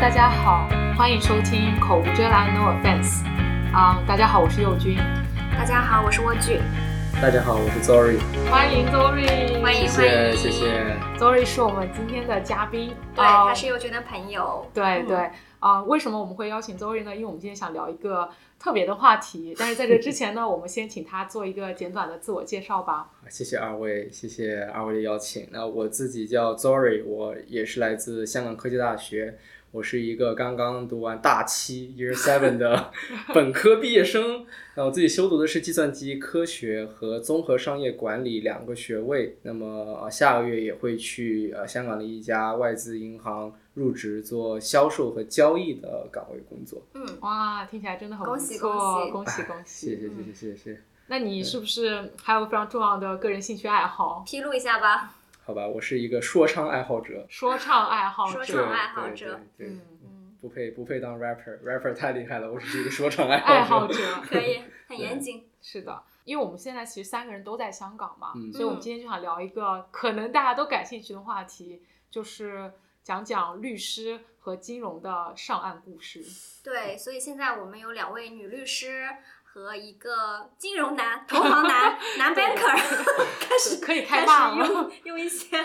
大家好，欢迎收听口无遮拦 No Offense。啊、大家好，我是佑君，大家好，我是莴苣。大家好，我是 Zory，欢迎 Zory，欢迎欢迎谢谢。Zory 是我们今天的嘉宾，对，啊他是佑君的朋友。嗯对对啊、为什么我们会邀请 Zory 呢？因为我们今天想聊一个特别的话题，但是在这之前呢，我们先请他做一个简短的自我介绍吧。谢谢二位，谢谢二位的邀请。那我自己叫 Zory，我也是来自香港科技大学，我是一个刚刚读完大七 Year Seven 的 本科毕业生。那我自己修读的是计算机科学和综合商业管理两个学位。那么、呃下个月也会去呃香港的一家外资银行入职做销售和交易的岗位工作。嗯，哇，听起来真的很不恭喜错，恭恭喜恭喜！谢谢谢谢谢谢。那你是不是还有非常重要的个人兴趣爱好？披露一下吧。好吧，我是一个说唱爱好者。说唱爱好者，说唱爱好者对对对对嗯嗯，不配不配当 rapper，rapper 太厉害了，我只是一个说唱爱爱好者。好 者可以，很严谨。是的，因为我们现在其实三个人都在香港嘛，嗯所以我们今天就想聊一个可能大家都感兴趣的话题，就是讲讲律师和金融的上岸故事。对，所以现在我们有两位女律师和一个金融男、投行男、男 banker，开始可以开始用用一些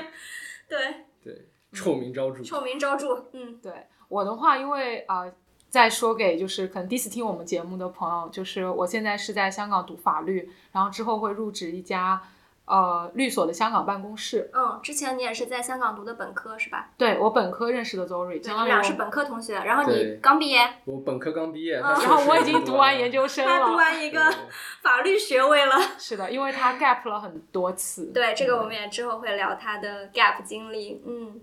对对，臭名昭著。臭名昭著。嗯，对我的话，因为呃，再说给就是可能第一次听我们节目的朋友，就是我现在是在香港读法律，然后之后会入职一家呃律所的香港办公室。嗯，之前你也是在香港读的本科是吧？对我本科认识的 Zory，我你们俩是本科同学，然后你刚毕业，我本科刚毕业，嗯然后 我已经读完研究生了他读。完一个 法律学位了。是的，因为他 gap 了很多次。对，这个我们也之后会聊他的 gap 经历。嗯，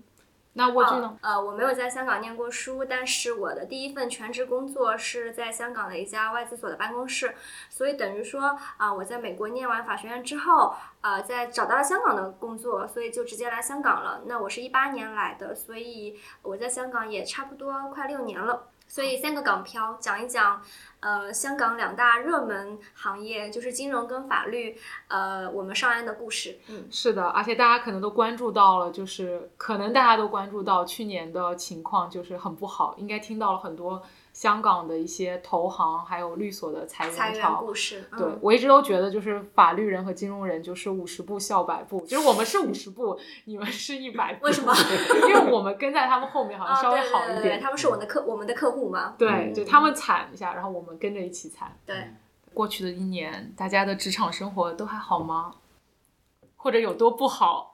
那蜗苣呢？呃，我没有在香港念过书，但是我的第一份全职工作是在香港的一家外资所的办公室，所以等于说啊、我在美国念完法学院之后，呃，在找到了香港的工作，所以就直接来香港了。那我是一八年来的，所以我在香港也差不多快六年了。所以三个港漂讲一讲，呃，香港两大热门行业就是金融跟法律，呃，我们上岸的故事。嗯，是的，而且大家可能都关注到了，就是可能大家都关注到去年的情况就是很不好，应该听到了很多香港的一些投行还有律所的裁裁员员潮。故事。嗯、对，我一直都觉得就是法律人和金融人就是五十步笑百步，就是我们是五十步，你们是一百步。为什么？因为我们跟在他们后面好像啊，稍微对对对对，好一点。他们是我们的客，我们的客户嘛。对，嗯就他们惨一下，然后我们跟着一起惨。对，过去的一年，大家的职场生活都还好吗？或者有多不好？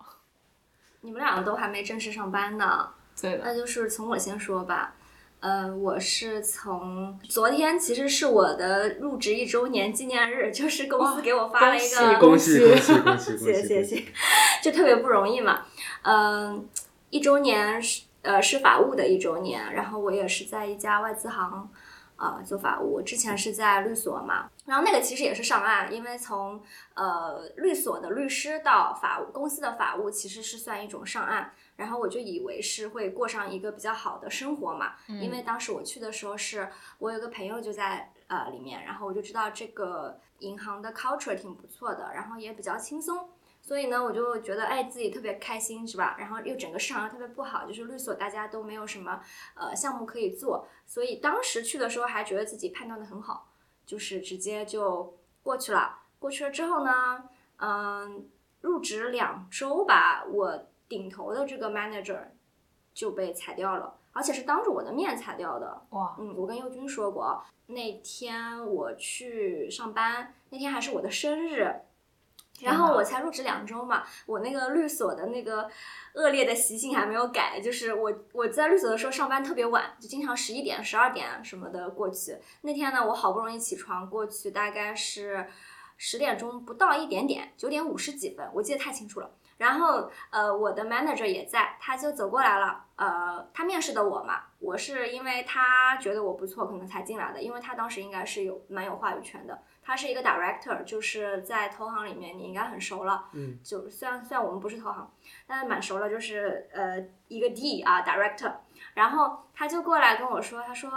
你们两个都还没正式上班呢，对的，那就是从我先说吧。呃，我是从昨天，其实是我的入职一周年纪念日，就是公司给我发了一个恭恭喜恭喜恭喜 恭喜！谢谢谢谢，就特别不容易嘛。嗯、一周年是呃是法务的一周年，然后我也是在一家外资行呃做法务，之前是在律所嘛，然后那个其实也是上岸，因为从呃律所的律师到法务公司的法务其实是算一种上岸。然后我就以为是会过上一个比较好的生活嘛，因为当时我去的时候是我有个朋友就在呃里面，然后我就知道这个银行的 culture 挺不错的，然后也比较轻松，所以呢我就觉得哎自己特别开心是吧？然后又整个市场又特别不好，就是律所大家都没有什么呃项目可以做，所以当时去的时候还觉得自己判断的很好，就是直接就过去了。过去了之后呢，嗯，入职两周吧，我顶头的这个 manager 就被裁掉了，而且是当着我的面裁掉的。哇，嗯，我跟佑君说过，那天我去上班，那天还是我的生日。然后我才入职两周嘛，我那个律所的那个恶劣的习性还没有改，就是我我在律所的时候上班特别晚，就经常十一点、十二点什么的过去。那天呢，我好不容易起床过去，大概是十点钟不到一点点，九点五十几分，我记得太清楚了。然后呃，我的 manager 也在，他就走过来了。呃，他面试的我嘛，我是因为他觉得我不错，可能才进来的，因为他当时应该是有蛮有话语权的。他是一个 director，就是在投行里面你应该很熟了。嗯，就虽然虽然我们不是投行，但是蛮熟了，就是呃一个 D 啊 director。然后他就过来跟我说，他说。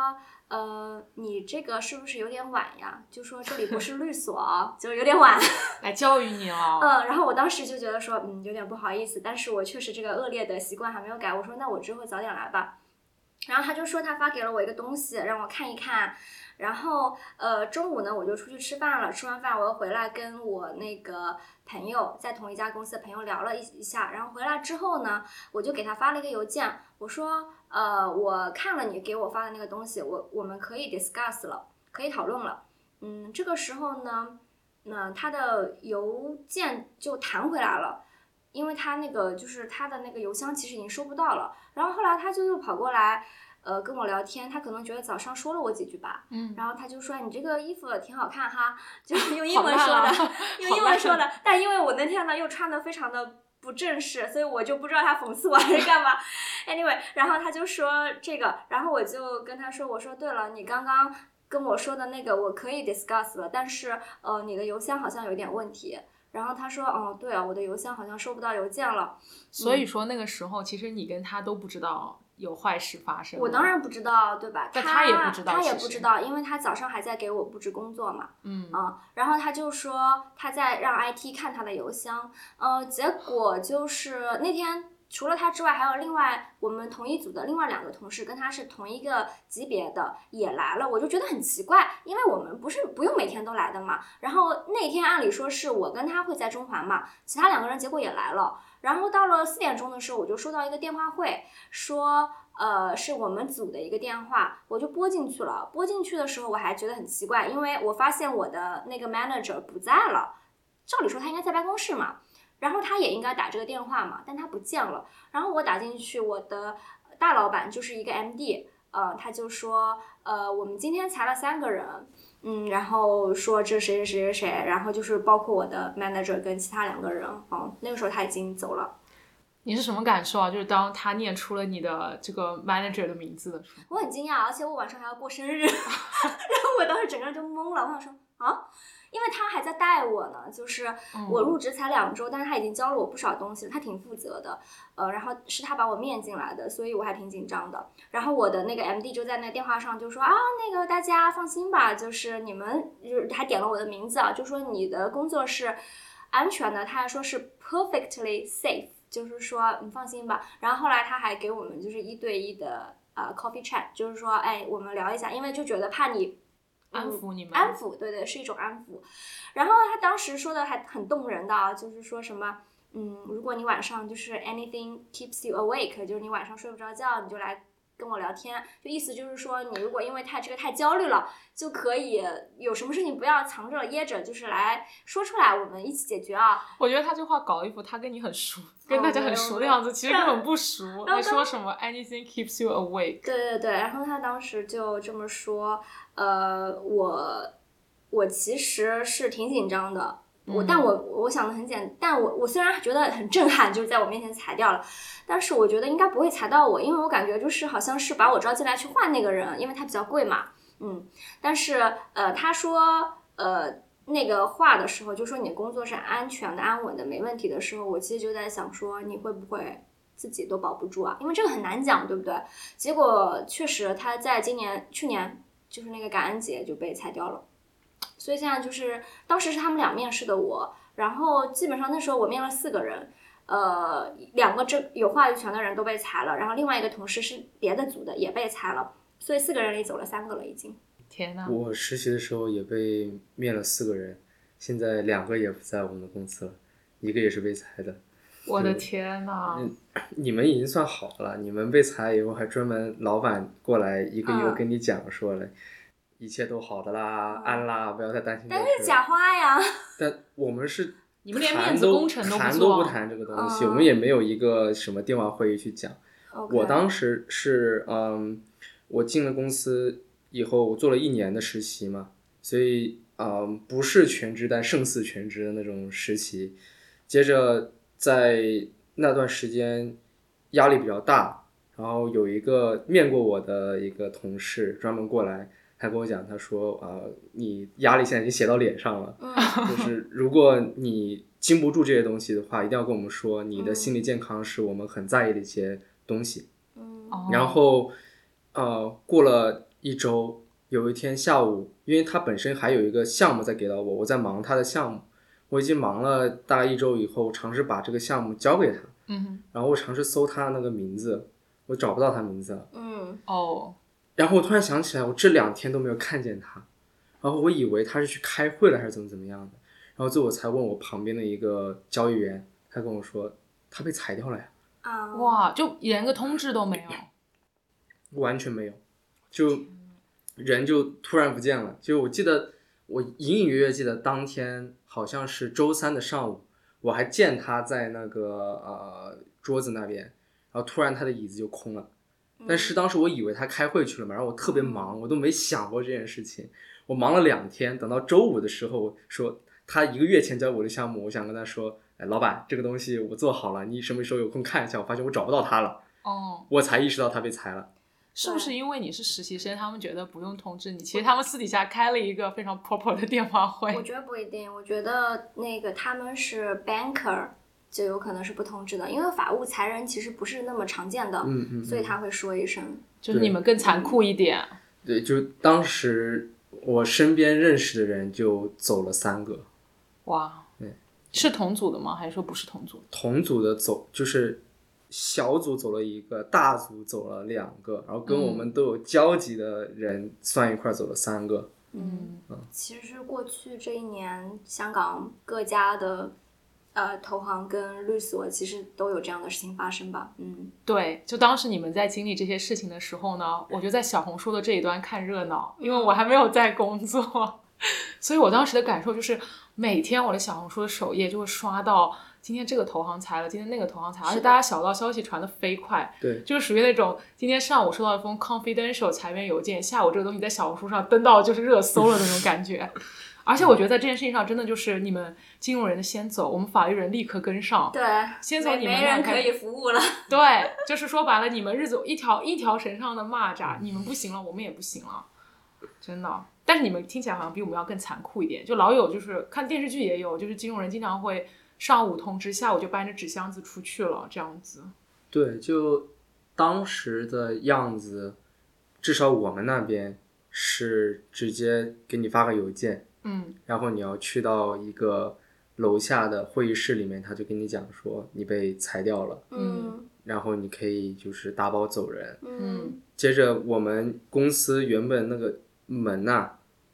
呃，你这个是不是有点晚呀？就说这里不是律所，就有点晚。来教育你了。嗯，然后我当时就觉得说，嗯，有点不好意思，但是我确实这个恶劣的习惯还没有改。我说那我之后早点来吧。然后他就说他发给了我一个东西，让我看一看。然后呃中午呢我就出去吃饭了，吃完饭我又回来跟我那个朋友在同一家公司的朋友聊了一一下。然后回来之后呢，我就给他发了一个邮件，我说呃我看了你给我发的那个东西，我我们可以 discuss 了，可以讨论了。嗯，这个时候呢，那他的邮件就弹回来了。因为他那个就是他的那个邮箱其实已经收不到了，然后后来他就又跑过来，呃，跟我聊天，他可能觉得早上说了我几句吧，嗯，然后他就说你这个衣服挺好看哈，就 是用英文说的，啊用英文说的，但因为我那天呢又穿的非常的不正式，所以我就不知道他讽刺我还是干嘛。anyway，然后他就说这个，然后我就跟他说，我说对了，你刚刚跟我说的那个我可以 discuss 了，但是呃你的邮箱好像有点问题。然后他说，哦，对啊，我的邮箱好像收不到邮件了。所以说那个时候，其实你跟他都不知道有坏事发生。我当，然不知道，对吧？但他他也不知道他也不知道，因为他早上还在给我布置工作嘛。嗯，嗯，然后他就说他在让 IT 看他的邮箱，呃，结果就是那天除了他之外，还有另外我们同一组的另外两个同事跟他是同一个级别的也来了，我就觉得很奇怪，因为我们不是不用每天都来的嘛。然后那天按理说是我跟他会在中环嘛，其他两个人结果也来了。然后到了四点钟的时候，我就收到一个电话会，说呃是我们组的一个电话，我就拨进去了。拨进去的时候，我还觉得很奇怪，因为我发现我的那个 manager 不在了，照理说他应该在办公室嘛，然后他也应该打这个电话嘛，但他不见了。然后我打进去，我的大老板就是一个 MD，呃，他就说，呃，我们今天裁了三个人，嗯，然后说这谁谁谁谁谁，然后就是包括我的 manager 跟其他两个人，嗯，那个时候他已经走了。你是什么感受啊？就是当他念出了你的这个 manager 的名字的时候，我很惊讶，而且我晚上还要过生日，然后我当时整个人就懵了，我想说啊，因为他还在带我呢，就是嗯我入职才两周，但是他已经教了我不少东西了，他挺负责的，呃，然后是他把我面进来的，所以我还挺紧张的。然后我的那个 MD 就在那个电话上就说啊，那个大家放心吧，就是你们就是还点了我的名字啊，就说你的工作是安全的，他还说是 perfectly safe。就是说你放心吧。然后后来他还给我们就是一对一的呃 coffee chat，就是说哎我们聊一下，因为就觉得怕你安抚你们，安抚，对对，是一种安抚。然后他当时说的还很动人的啊，就是说什么，嗯，如果你晚上就是 anything keeps you awake，就是你晚上睡不着觉，你就来跟我聊天，就意思就是说，你如果因为太这个太焦虑了，就可以有什么事情不要藏着掖着，就是来说出来，我们一起解决啊。我觉得他这话搞一副他跟你很熟，跟大家很熟的样子，其实根本不熟。然后还说什么 anything keeps you awake，对对对，然后他当时就这么说，呃，我我其实是挺紧张的，我、但我我想的很简，但我我虽然觉得很震撼，就是在我面前裁掉了，但是我觉得应该不会裁到我，因为我感觉就是好像是把我招进来去换那个人，因为他比较贵嘛，嗯，但是呃，他说呃。那个话的时候，就说你的工作是安全的、安稳的、没问题的时候，我其实就在想说，你会不会自己都保不住啊？因为这个很难讲，对不对？结果确实他在今年、去年就是那个感恩节就被裁掉了，所以现在就是当时是他们俩面试的我，然后基本上那时候我面了四个人，呃，两个这有话语权的人都被裁了，然后另外一个同事是别的组的也被裁了，所以四个人里走了三个了已经。天呐，我实习的时候也被面了四个人，现在两个也不在我们的公司了，一个也是被裁的。我的天呐！嗯你们已经算好了，你们被裁以后还专门老板过来一个一个嗯跟你讲说了，一切都好的啦，安啦，不要再担心这但。是假花呀，但我们是你们连谈面子都工程都不谈做都不谈这个东西，嗯我们也没有一个什么电话会议去讲。我当时是嗯，我进了公司以后，我做了一年的实习嘛，所以嗯不是全职但胜似全职的那种实习。接着在那段时间压力比较大，然后有一个面过我的一个同事专门过来，他跟我讲，他说啊、呃你压力现在已经写到脸上了，嗯。就是如果你经不住这些东西的话，一定要跟我们说，你的嗯心理健康是我们很在意的一些东西。然后，呃，过了一周，有一天下午，因为他本身还有一个项目在给到我，我在忙他的项目，我已经忙了大概一周以后，尝试把这个项目交给他，嗯，然后我尝试搜他那个名字，我找不到他名字嗯。哦，然后我突然想起来，我这两天都没有看见他，然后我以为他是去开会了还是怎么怎么样的，然后最后我才问我旁边的一个交易员，他跟我说他被裁掉了呀，啊，哇，就连个通知都没有。完全没有，就人就突然不见了。就我记得我隐隐约约记得当天好像是周三的上午，我还见他在那个呃桌子那边，然后突然他的椅子就空了。但是当时我以为他开会去了嘛，然后我特别忙，我都没想过这件事情。我忙了两天，等到周五的时候说他一个月前交我的项目，我想跟他说，哎，老板，这个东西我做好了，你什么时候有空看一下？我发现我找不到他了，哦，我才意识到他被裁了。是不是因为你是实习生，他们觉得不用通知你？其实他们私底下开了一个非常 proper 的电话会。我觉得不一定，我觉得那个他们是 banker，就有可能是不通知的，因为法务裁人其实不是那么常见的，嗯嗯，所以他会说一声。就是你们更残酷一点。对，就当时我身边认识的人就走了三个，哇，对，是同组的吗？还是说不是同组？同组的走就是小组走了一个，大组走了两个，然后跟我们都有交集的人算一块儿走了三个。嗯，其实过去这一年，香港各家的呃投行跟律所其实都有这样的事情发生吧。嗯，对，就当时你们在经历这些事情的时候呢，我就在小红书的这一端看热闹，因为我还没有在工作，所以我当时的感受就是，每天我的小红书的首页就会刷到今天这个投行裁了，今天那个投行裁了，而且大家小道消息传的飞快，对，就是属于那种今天上午收到一封 confidential 裁员邮件，下午这个东西在小红书上登到就是热搜了那种感觉。而且我觉得在这件事情上，真的就是你们金融人的先走，我们法律人立刻跟上。对，先从没没你们没人可以服务了。对，就是说白了，你们日子一条一条绳上的蚂蚱，你们不行了，我们也不行了，真的。但是你们听起来好像比我们要更残酷一点，就老有就是看电视剧也有，就是金融人经常会上午通知，下午就搬着纸箱子出去了，这样子。对，就当时的样子，至少我们那边是直接给你发个邮件，嗯，然后你要去到一个楼下的会议室里面，他就跟你讲说你被裁掉了，嗯然后你可以就是打包走人。嗯接着我们公司原本那个门呐、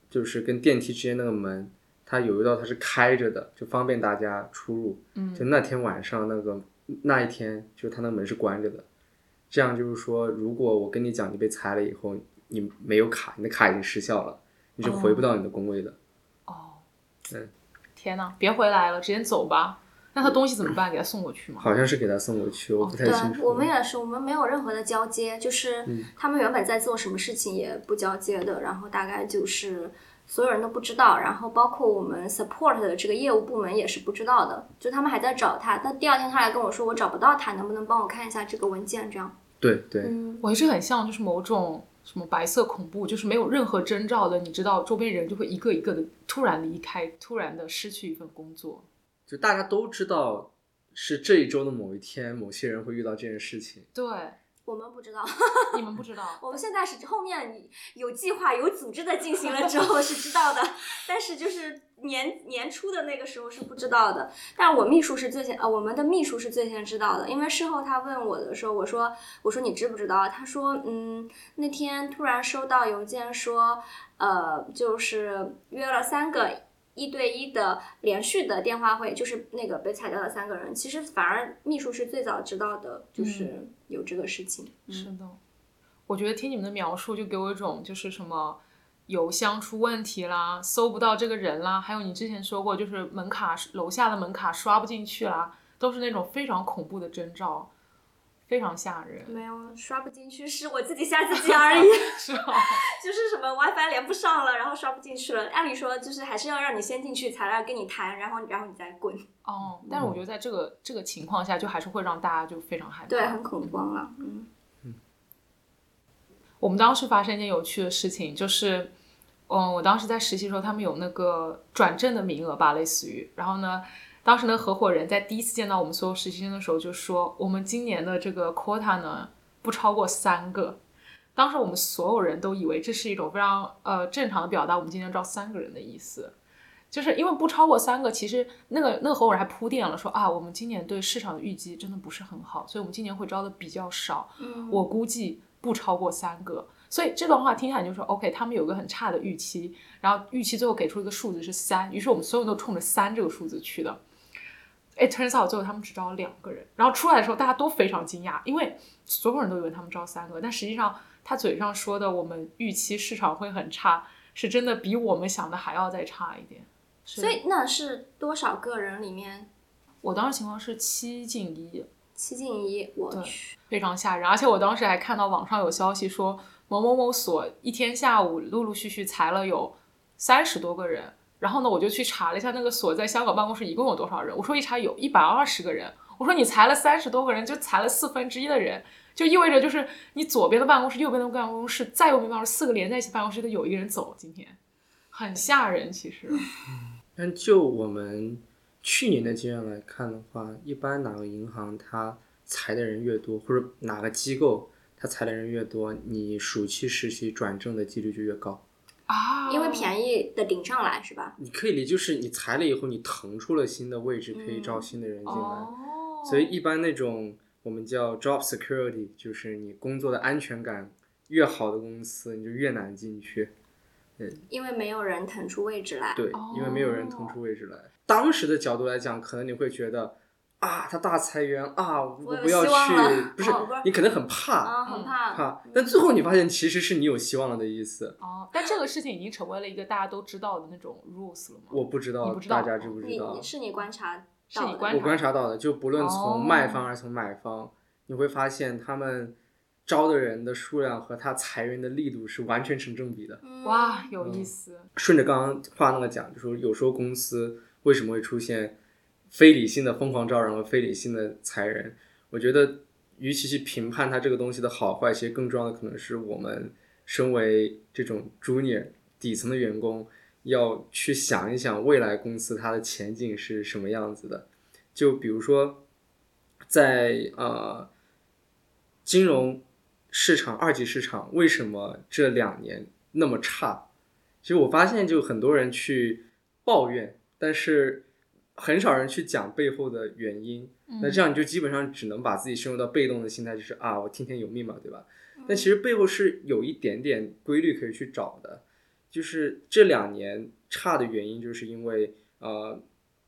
就是跟电梯之间那个门，它有一道它是开着的，就方便大家出入。嗯就那天晚上那个那一天，就他那门是关着的。这样就是说，如果我跟你讲你被裁了以后，你没有卡，你的卡已经失效了，你是回不到你的工位的。天呐，别回来了，直接走吧。那他东西怎么办？给他送过去吗？好像是给他送过去，我不太对清楚。我们也是，我们没有任何的交接，就是嗯他们原本在做什么事情也不交接的，然后大概就是所有人都不知道，然后包括我们 support 的这个业务部门也是不知道的，就他们还在找他。但第二天他来跟我说，我找不到他，能不能帮我看一下这个文件？这样，对对，嗯，我还是很像就是某种什么白色恐怖，就是没有任何征兆的，你知道周边人就会一个一个的突然离开，突然的失去一份工作。就大家都知道是这一周的某一天，某些人会遇到这件事情。对，我们不知道，你们不知道。我们现在是后面有计划、有组织的进行了之后是知道的，但是就是年年初的那个时候是不知道的。但我秘书是最先，呃，我们的秘书是最先知道的，因为事后他问我的时候，我说我说你知不知道？他说嗯，那天突然收到邮件说，呃，就是约了三个。一对一的连续的电话会，就是那个被裁掉的三个人，其实反而秘书是最早知道的，就是有这个事情。是的，我觉得听你们的描述，就给我一种就是什么邮箱出问题啦，搜不到这个人啦，还有你之前说过，就是门卡楼下的门卡刷不进去啦，都是那种非常恐怖的征兆，非常吓人。没有刷不进去，是我自己吓自己而已。就是什么 WiFi 连不上了，然后刷不进去了。按理说就是还是要让你先进去，才来跟你谈，然后然后你再滚。哦，但是我觉得在这个这个情况下，就还是会让大家就非常害怕。对，很恐慌了。嗯我们当时发生一件有趣的事情，就是，嗯，我当时在实习的时候，他们有那个转正的名额吧，类似于，然后呢，当时那个合伙人在第一次见到我们所有实习生的时候就说，我们今年的这个 quota 呢不超过三个。当时我们所有人都以为这是一种非常呃正常的表达，我们今天招三个人的意思。就是因为不超过三个，其实那个那个合伙人还铺垫了说啊，我们今年对市场的预计真的不是很好，所以我们今年会招的比较少。嗯我估计不超过三个。所以这段话听起来就说，OK，他们有个很差的预期，然后预期最后给出一个数字是三，于是我们所有人都冲着三这个数字去的。It turns out 最后他们只招了两个人，然后出来的时候大家都非常惊讶，因为所有人都以为他们招三个，但实际上他嘴上说的我们预期市场会很差，是真的比我们想的还要再差一点。所以那是多少个人里面我当时情况是七进一，七进一？我去，非常吓人。而且我当时还看到网上有消息说，某某某所一天下午陆陆续续裁了有三十多个人。然后呢，我就去查了一下那个所在香港办公室一共有多少人。我说一查有一百二十个人。我说你裁了三十多个人，就裁了四分之一的人，就意味着就是你左边的办公室、右边的办公室、再右边办公室四个连在一起办公室的有一个人走。今天很吓人，其实。但就我们去年的经验来看的话，一般哪个银行它裁的人越多，或者哪个机构它裁的人越多，你暑期实习转正的几率就越高。啊，因为便宜的顶上来是吧？你可以理，就是你裁了以后，你腾出了新的位置，可以招新的人进来。哦，所以一般那种我们叫 job security，就是你工作的安全感越好的公司，你就越难进去。嗯因为没有人腾出位置来。对，因为没有人腾出位置来。当时的角度来讲，可能你会觉得啊，他大裁员啊，我不要去，不是哦你可能很怕啊，很怕。怕，但最后你发现其实是你有希望了的意思。哦，但这个事情已经成为了一个大家都知道的那种 rules 了吗？我不知道不知道大家知不知道你，是你观察到的，是你观察我观察到的，就不论哦从卖方还是从买方，你会发现他们招的人的数量和他裁员的力度是完全成正比的。嗯哇，有意思。顺着刚刚话那个讲，就说有时候公司为什么会出现非理性的疯狂招人和非理性的裁人？我觉得，与其去评判它这个东西的好坏，其实更重要的可能是我们身为这种 junior 底层的员工，要去想一想未来公司它的前景是什么样子的。就比如说，在呃金融市场二级市场，为什么这两年那么差？其实我发现，就很多人去抱怨，但是很少人去讲背后的原因。那这样你就基本上只能把自己深入到被动的心态，就是啊，我听天由命嘛，对吧？但其实背后是有一点点规律可以去找的，就是这两年差的原因，就是因为呃，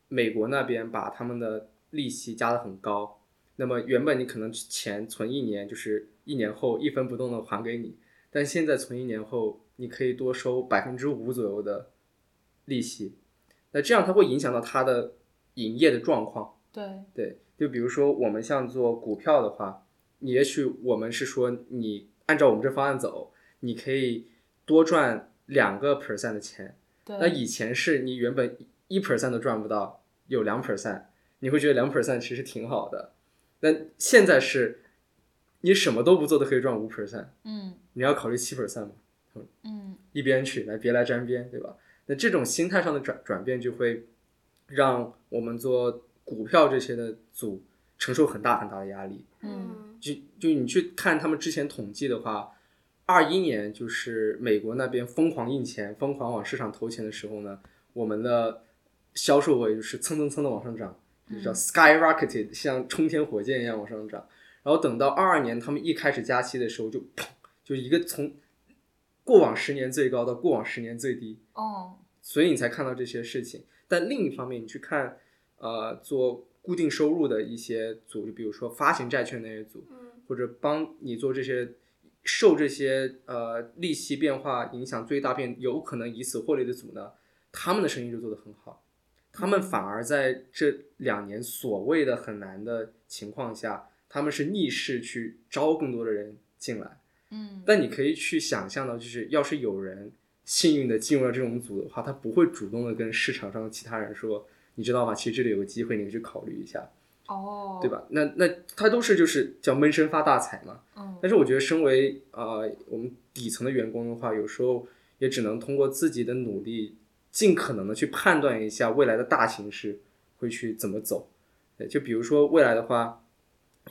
美国那边把他们的利息加得很高，那么原本你可能钱存一年，就是一年后一分不动的还给你，但现在存一年后，你可以多收百分之五左右的利息，那这样它会影响到它的营业的状况。对，对，就比如说我们像做股票的话，你也许我们是说你按照我们这方案走，你可以多赚两个 percent 的钱。对，那以前是你原本一 percent 都赚不到，有两 percent，你会觉得两 percent 其实挺好的。但现在是，你什么都不做都可以赚五 percent，嗯你要考虑七 percent 吗？嗯一边去，来别来沾边，对吧？那这种心态上的转转变，就会让我们做股票这些的组承受很大很大的压力。嗯就就你去看他们之前统计的话，二一年就是美国那边疯狂印钱、疯狂往市场投钱的时候呢，我们的销售额就是蹭蹭蹭的往上涨，就叫 skyrocketed，像冲天火箭一样往上涨。然后等到二二年他们一开始加息的时候就，砰，就一个从过往十年最高到过往十年最低，哦所以你才看到这些事情。但另一方面，你去看呃做固定收入的一些组，就比如说发行债券那些组，嗯。或者帮你做这些受这些呃利息变化影响最大变有可能以此获利的组呢，他们的生意就做得很好，他们反而在这两年所谓的很难的情况下，他们是逆势去招更多的人进来。嗯。但你可以去想象到，就是要是有人幸运的进入了这种组的话，他不会主动的跟市场上的其他人说，你知道吗？其实这里有个机会，你去考虑一下，哦，对？吧？那那他都是就是叫闷声发大财嘛。嗯但是我觉得，身为呃我们底层的员工的话，有时候也只能通过自己的努力，尽可能的去判断一下未来的大形势会去怎么走。对，就比如说未来的话，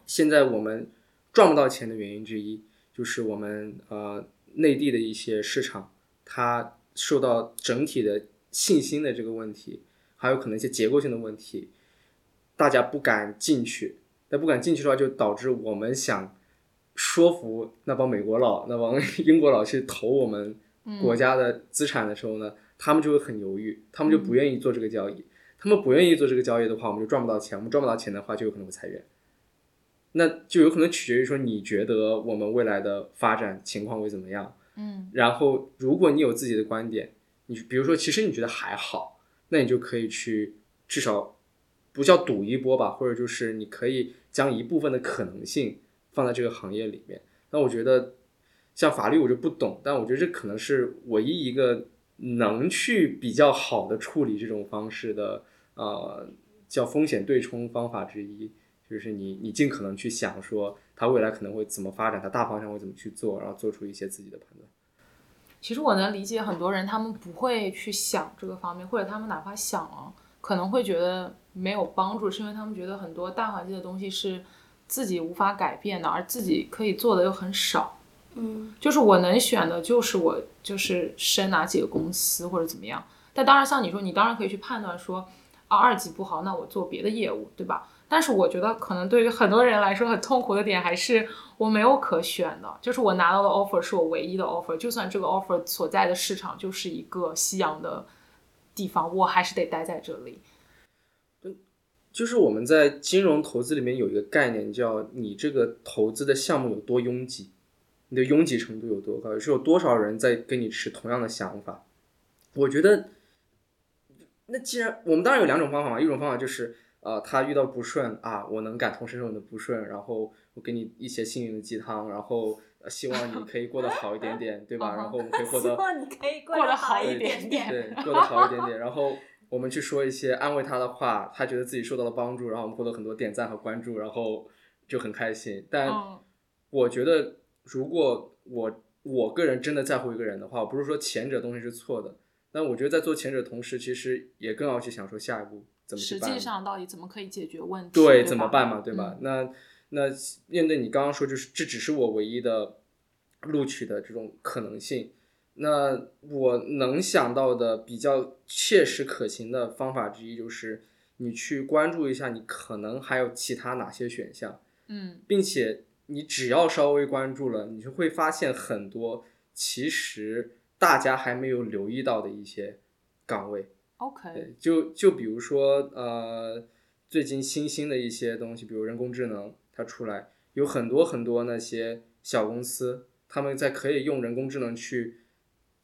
现在我们赚不到钱的原因之一，就是我们呃内地的一些市场，它受到整体的信心的这个问题，还有可能一些结构性的问题，大家不敢进去。那不敢进去的话，就导致我们想说服那帮美国佬、那帮 英国佬去投我们嗯国家的资产的时候呢，他们就会很犹豫，他们就不愿意做这个交易。他们不愿意做这个交易的话，我们就赚不到钱。我们赚不到钱的话，就有可能会裁员。那就有可能取决于说，你觉得我们未来的发展情况会怎么样？嗯然后，如果你有自己的观点，你比如说，其实你觉得还好，那你就可以去至少不叫赌一波吧，或者就是你可以将一部分的可能性放在这个行业里面。那我觉得，像法律我就不懂，但我觉得这可能是唯一一个能去比较好的处理这种方式的，呃，叫风险对冲方法之一。就是你，你尽可能去想说，它未来可能会怎么发展，它大方向会怎么去做，然后做出一些自己的判断。其实我能理解很多人，他们不会去想这个方面，或者他们哪怕想了，可能会觉得没有帮助，是因为他们觉得很多大环境的东西是自己无法改变的，而自己可以做的又很少。嗯就是我能选的，就是我就是升哪几个公司或者怎么样。但当然，像你说，你当然可以去判断说，啊，二级不好，那我做别的业务，对吧？但是我觉得，可能对于很多人来说，很痛苦的点还是我没有可选的，就是我拿到的 offer 是我唯一的 offer，就算这个 offer 所在的市场就是一个夕阳的地方，我还是得待在这里。就是我们在金融投资里面有一个概念，叫你这个投资的项目有多拥挤，你的拥挤程度有多高，是有多少人在跟你持同样的想法。我觉得，那既然我们当然有两种方法嘛，一种方法就是呃，他遇到不顺啊，我能感同身受你的不顺，然后我给你一些幸运的鸡汤，然后、呃希望你可以过得好一点点，对吧？然后我们可以获得 希望你可以过过得好好一点点对，过得好一点点。然后我们去说一些安慰他的话，他觉得自己受到了帮助，然后我们获得很多点赞和关注，然后就很开心。但嗯我觉得，如果我我个人真的在乎一个人的话，我不是说前者东西是错的，但我觉得在做前者同时，其实也更要去想说下一步怎么。实际上到底怎么可以解决问题？对，吧怎么办嘛，对吧？那那面对你刚刚说，就是这只是我唯一的录取的这种可能性。那我能想到的比较切实可行的方法之一，就是你去关注一下，你可能还有其他哪些选项，嗯并且你只要稍微关注了，你就会发现很多其实大家还没有留意到的一些岗位。，OK，就就比如说呃，最近新兴的一些东西，比如人工智能，它出来有很多很多那些小公司，他们在可以用人工智能去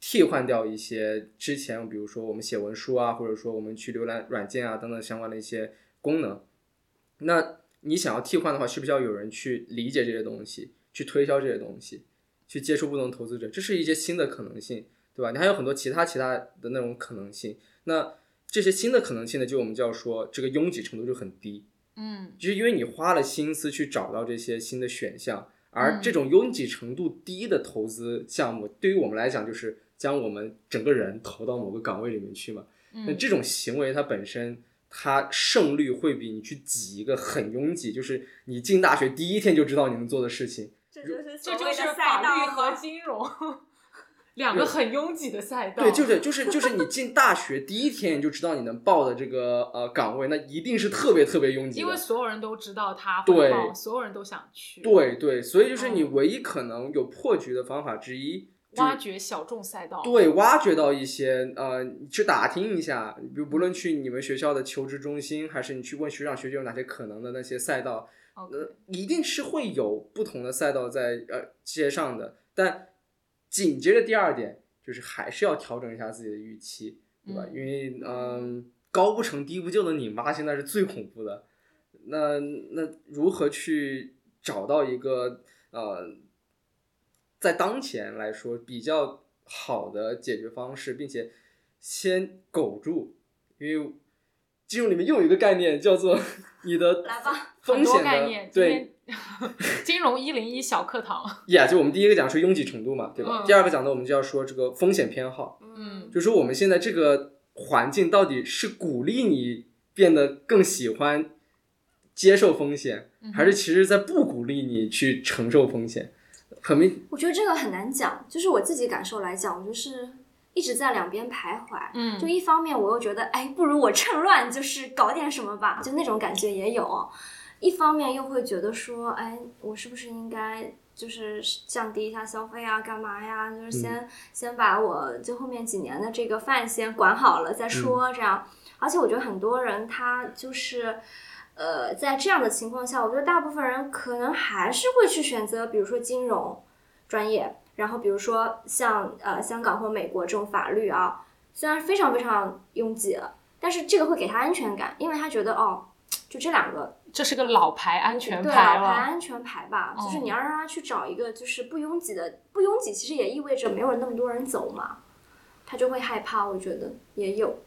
替换掉一些之前，比如说我们写文书啊，或者说我们去浏览软件啊等等相关的一些功能。那你想要替换的话，需不需要有人去理解这些东西，去推销这些东西，去接触不同投资者？这是一些新的可能性，对吧？你还有很多其他其他的那种可能性。那这些新的可能性呢，就我们就要说这个拥挤程度就很低，嗯。就是因为你花了心思去找到这些新的选项，而这种拥挤程度低的投资项目，对于我们来讲就是将我们整个人投到某个岗位里面去嘛。那嗯这种行为它本身，它胜率会比你去挤一个很拥挤，就是你进大学第一天就知道你能做的事情，这就是这就是赛道法律和金融两个很拥挤的赛道。对，就是就是就是你进大学第一天你就知道你能报的这个呃岗位，那一定是特别特别拥挤的。因为所有人都知道他对会报，所有人都想去。对对，所以就是你嗯唯一可能有破局的方法之一，挖掘小众赛道。对，挖掘到一些呃，你去打听一下，比如不论去你们学校的求职中心，还是你去问学长学姐有哪些可能的那些赛道呃，一定是会有不同的赛道在呃街上的。但紧接着第二点就是还是要调整一下自己的预期，对吧？嗯因为嗯、高不成低不就的你妈现在是最恐怖的。那那如何去找到一个呃，在当前来说比较好的解决方式，并且先苟住，因为金融里面又有一个概念叫做 你的风险的概念。对天 金融一零一小课堂。呀就我们第一个讲是拥挤程度嘛，对吧？嗯第二个讲的我们就要说这个风险偏好，嗯就说我们现在这个环境到底是鼓励你变得更喜欢接受风险，嗯还是其实在不鼓励你去承受风险？很明我觉得这个很难讲，就是我自己感受来讲，我就是一直在两边徘徊。嗯就一方面我又觉得，哎，不如我趁乱就是搞点什么吧，就那种感觉也有；一方面又会觉得说，哎，我是不是应该就是降低一下消费啊，干嘛呀？就是先、先把我就后面几年的这个饭先管好了再说，这样。而且我觉得很多人他就是。呃，在这样的情况下，我觉得大部分人可能还是会去选择，比如说金融专业，然后比如说像呃香港或美国这种法律啊，虽然非常非常拥挤了，但是这个会给他安全感，因为他觉得哦，就这两个这是个老牌安全牌了。老牌安全牌吧，就是嗯你要让他去找一个就是不拥挤的，不拥挤其实也意味着没有那么多人走嘛，他就会害怕，我觉得也有，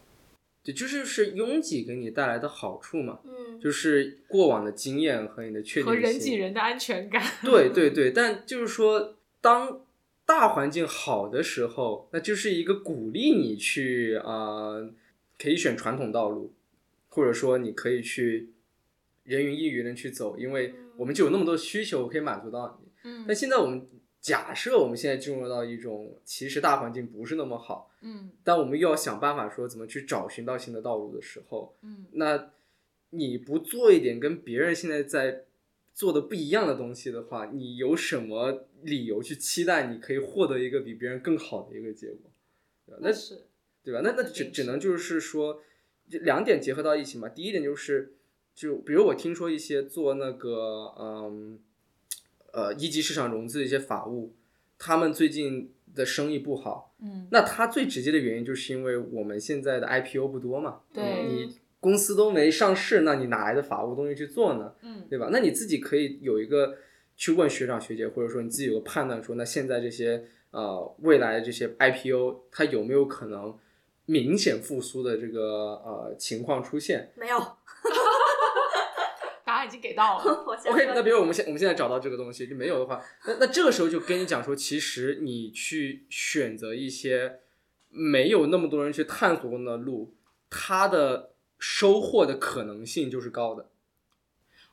对，就是是拥挤给你带来的好处嘛，嗯，就是过往的经验和你的确定性。和人挤人的安全感，对对对，但就是说，当大环境好的时候，那就是一个鼓励你去啊、呃可以选传统道路，或者说你可以去人云亦云的去走，因为我们就有那么多需求可以满足到你。嗯但现在我们假设我们现在进入到一种其实大环境不是那么好，嗯但我们又要想办法说怎么去找寻到新的道路的时候，嗯那你不做一点跟别人现在在做的不一样的东西的话，你有什么理由去期待你可以获得一个比别人更好的一个结果？对吧那是对吧？那那只只能就是说，这两点结合到一起嘛。第一点就是，就比如我听说一些做那个嗯呃一级市场融资的一些法务，他们最近的生意不好，嗯那他最直接的原因就是因为我们现在的 IPO 不多嘛，对你公司都没上市，那你哪来的法务东西去做呢？嗯对吧？那你自己可以有一个去问学长学姐，或者说你自己有个判断说，那现在这些呃未来的这些 IPO，它有没有可能明显复苏的这个呃情况出现没有，答案已经给到了。OK，那比如我们现我们现在找到这个东西，就没有的话，那那这个时候就跟你讲说，其实你去选择一些没有那么多人去探索过的路，它的收获的可能性就是高的。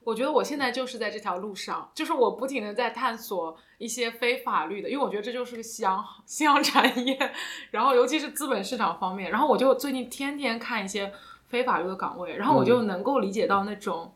我觉得我现在就是在这条路上，就是我不停的在探索一些非法律的，因为我觉得这就是个夕阳夕阳产业，然后尤其是资本市场方面，然后我就最近天天看一些非法律的岗位，然后我就能够理解到那种，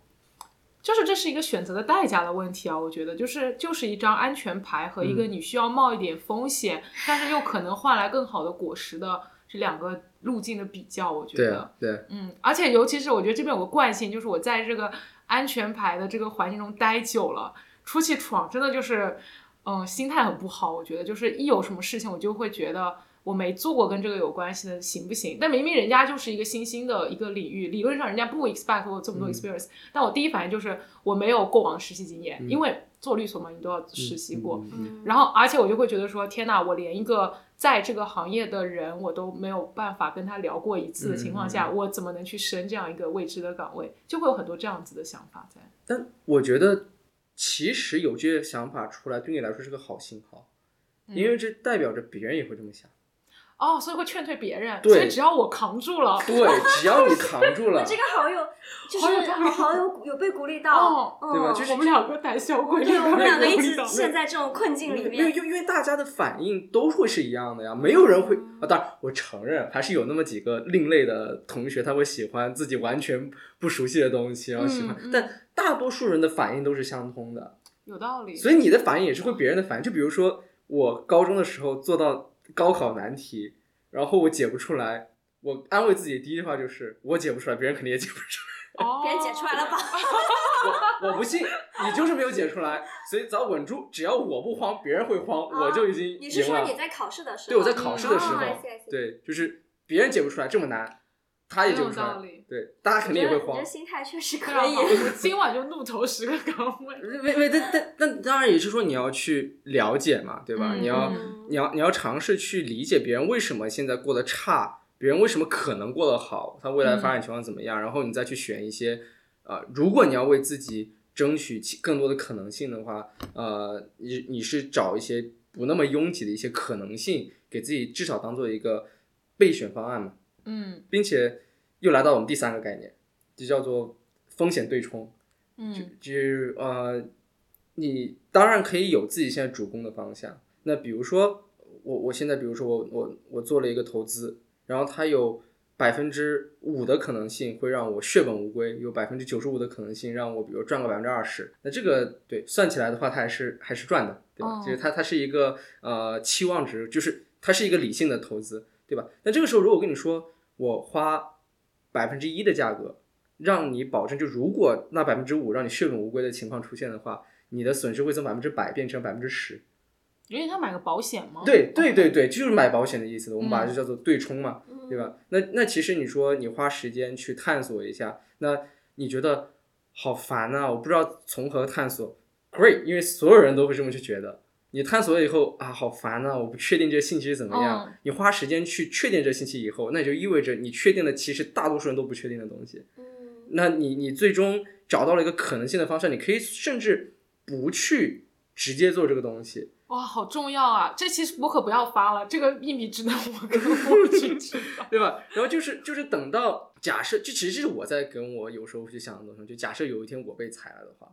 就是这是一个选择的代价的问题啊，我觉得就是就是一张安全牌和一个你需要冒一点风险，但是又可能换来更好的果实的这两个路径的比较，我觉得对啊，，对，嗯，而且尤其是我觉得这边有个惯性，就是我在这个安全牌的这个环境中待久了，出去闯真的就是，嗯，心态很不好。我觉得就是一有什么事情，我就会觉得我没做过跟这个有关系的，行不行？但明明人家就是一个新兴的一个领域，理论上人家不 expect 我这么多 experience，、但我第一反应就是我没有过往实习经验，因为做律所嘛，你都要实习过。嗯嗯嗯然后，而且我就会觉得说，天呐，我连一个在这个行业的人，我都没有办法跟他聊过一次的情况下，嗯我怎么能去升这样一个未知的岗位？就会有很多这样子的想法在。但我觉得其实有这些想法出来，对你来说是个好信号，因为这代表着别人也会这么想。哦，所以会劝退别人，对所以只要我扛住了，对，只要你扛住了，这个好有，就是好有好好有有被鼓励到，对吧就是我们两个胆小鬼，对，我们两个一直陷在这种困境里面。因为因为大家的反应都会是一样的呀，没有人会啊。当然，我承认还是有那么几个另类的同学，他会喜欢自己完全不熟悉的东西，然后喜欢，但大多数人的反应都是相通的，有道理。所以你的反应也是会别人的反应。就比如说我高中的时候做到高考难题，然后我解不出来，我安慰自己第一句话就是我解不出来，别人肯定也解不出来。哦，别人解出来了吧？我我不信，你就是没有解出来，所以只要稳住，只要我不慌，别人会慌，我就已经赢了。你是说你在考试的时候？对，我在考试的时候，对，就是别人解不出来这么难，他也解不出来，很有道理。对，大家肯定也会慌你这。心态确实可以 今晚就怒投十个岗位。没没，但但但当然也是说你要去了解嘛，对吧？嗯你要嗯你要你要尝试去理解别人为什么现在过得差，别人为什么可能过得好，他未来发展情况怎么样，然后你再去选一些，呃，如果你要为自己争取其更多的可能性的话，呃，你你是找一些不那么拥挤的一些可能性，给自己至少当做一个备选方案嘛。嗯并且又来到我们第三个概念，就叫做风险对冲。嗯就是呃，你当然可以有自己现在主攻的方向。那比如说，我我现在比如说我我我做了一个投资，然后它有百分之五的可能性会让我血本无归，有百分之九十五的可能性让我比如赚个百分之二十。那这个对算起来的话，它还是还是赚的，对吧？哦就是它它是一个呃期望值，就是它是一个理性的投资，对吧？那这个时候如果跟你说我花百分之一的价格，让你保证就如果那百分之五让你血本无归的情况出现的话，你的损失会从百分之百变成百分之十。因为他买个保险吗？对对对对，就是买保险的意思。我们把嗯它就叫做对冲嘛，对吧？那那其实你说你花时间去探索一下，那你觉得好烦呐、我不知道从何探索。Great，因为所有人都会这么去觉得。你探索了以后啊，好烦呐、我不确定这个信息是怎么样。嗯你花时间去确定这信息以后，那就意味着你确定了其实大多数人都不确定的东西。嗯那你你最终找到了一个可能性的方向，你可以甚至不去直接做这个东西，哇，好重要啊！这期我可不要发了，这个秘密只能我跟 我去知道。对吧？然后就是就是等到假设，这其实是我在跟我有时候去想的东西。就假设有一天我被裁了的话，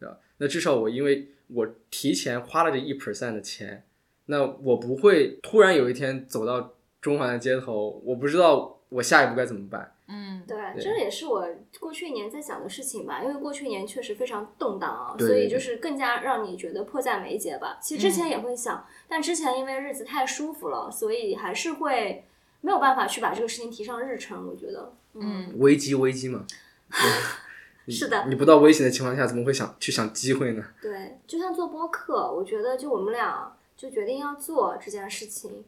对吧？那至少我因为我提前花了这一 percent 的钱，那我不会突然有一天走到中环的街头，我不知道我下一步该怎么办。嗯，对，对这也是我过去一年在想的事情吧，因为过去一年确实非常动荡啊，所以就是更加让你觉得迫在眉睫吧。其实之前也会想，但之前因为日子太舒服了，所以还是会没有办法去把这个事情提上日程。我觉得，嗯，危机危机嘛，对 是的你不到危险的情况下，怎么会想去想机会呢？对，就像做播客，我觉得就我们俩就决定要做这件事情，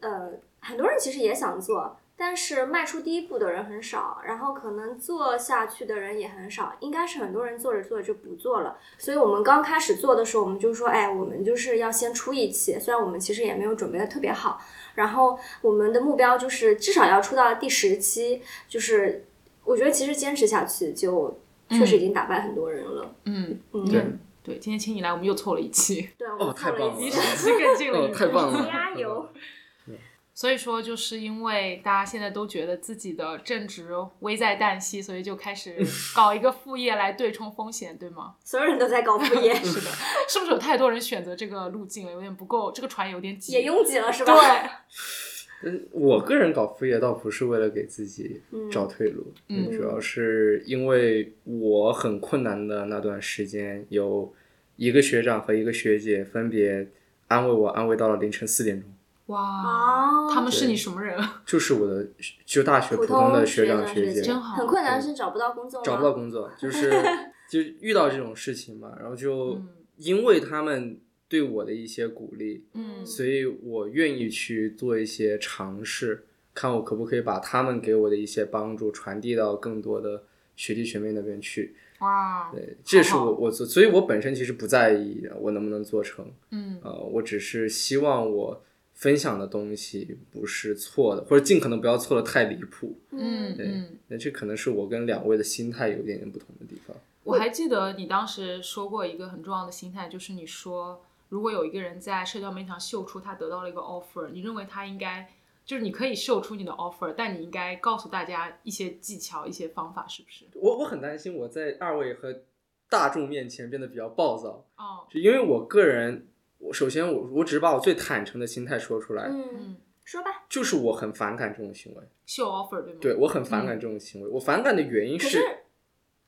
呃，很多人其实也想做，但是迈出第一步的人很少，然后可能做下去的人也很少，应该是很多人做着做着就不做了。所以我们刚开始做的时候，我们就说，哎，我们就是要先出一期，虽然我们其实也没有准备的特别好，然后我们的目标就是至少要出到第十期，就是我觉得其实坚持下去就确实已经打败很多人了。嗯，嗯，对对，今天请你来，我们又凑了一期，对，我哦们太棒了离凑了一期十期更近了一哦，步。太棒了！加油！所以说，就是因为大家现在都觉得自己的正职危在旦夕，所以就开始搞一个副业来对冲风险，对吗？所有人都在搞副业，是的，是不是有太多人选择这个路径了？有点不够，这个船有点挤。也拥挤了是吧？对，嗯，我个人搞副业倒不是为了给自己嗯找退路，嗯主要是因为我很困难的那段时间，有一个学长和一个学姐分别安慰我，安慰到了凌晨四点钟。哇，哦，他们是你什么人？就是我的就大学普通的学长学姐，真好很困难是找不到工作吗？找不到工作，就是 就遇到这种事情嘛，然后就嗯因为他们对我的一些鼓励，嗯所以我愿意去做一些尝试，看我可不可以把他们给我的一些帮助传递到更多的学弟学妹那边去。哇，对，这是我我做，所以我本身其实不在意我能不能做成，嗯呃，我只是希望我分享的东西不是错的，或者尽可能不要错的太离谱。对嗯对。那这可能是我跟两位的心态有一点点不同的地方。我还记得你当时说过一个很重要的心态，就是你说，如果有一个人在社交媒体上秀出他得到了一个 offer，你认为他应该就是你可以秀出你的 offer，但你应该告诉大家一些技巧、一些方法，是不是？我我很担心我在二位和大众面前变得比较暴躁，哦，就因为我个人，我首先我我只是把我最坦诚的心态说出来，嗯，嗯，说吧。就是我很反感这种行为，秀 offer 对吗？对。我很反感这种行为，我反感的原因是可是，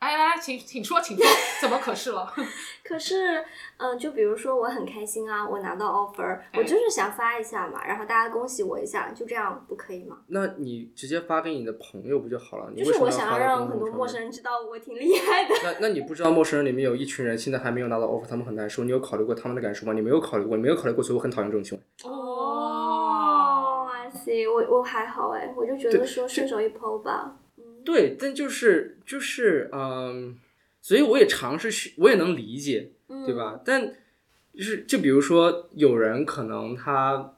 哎来来，请请说，请说，怎么可是了？可是，嗯、就比如说我很开心啊，我拿到 offer，我就是想发一下嘛，然后大家恭喜我一下，就这样不可以吗？那你直接发给你的朋友不就好了？你就是我想要让很多陌生人知道我挺厉害的。那那你不知道陌生人里面有一群人现在还没有拿到 offer，他们很难受，你有考虑过他们的感受吗？你没有考虑过，你没有考虑过，所以我很讨厌这种行为。哦，I see，我我还好哎，我就觉得说顺手一抛吧。对，但就是就是嗯，所以我也尝试去，我也能理解，嗯，对吧？但就是就比如说，有人可能他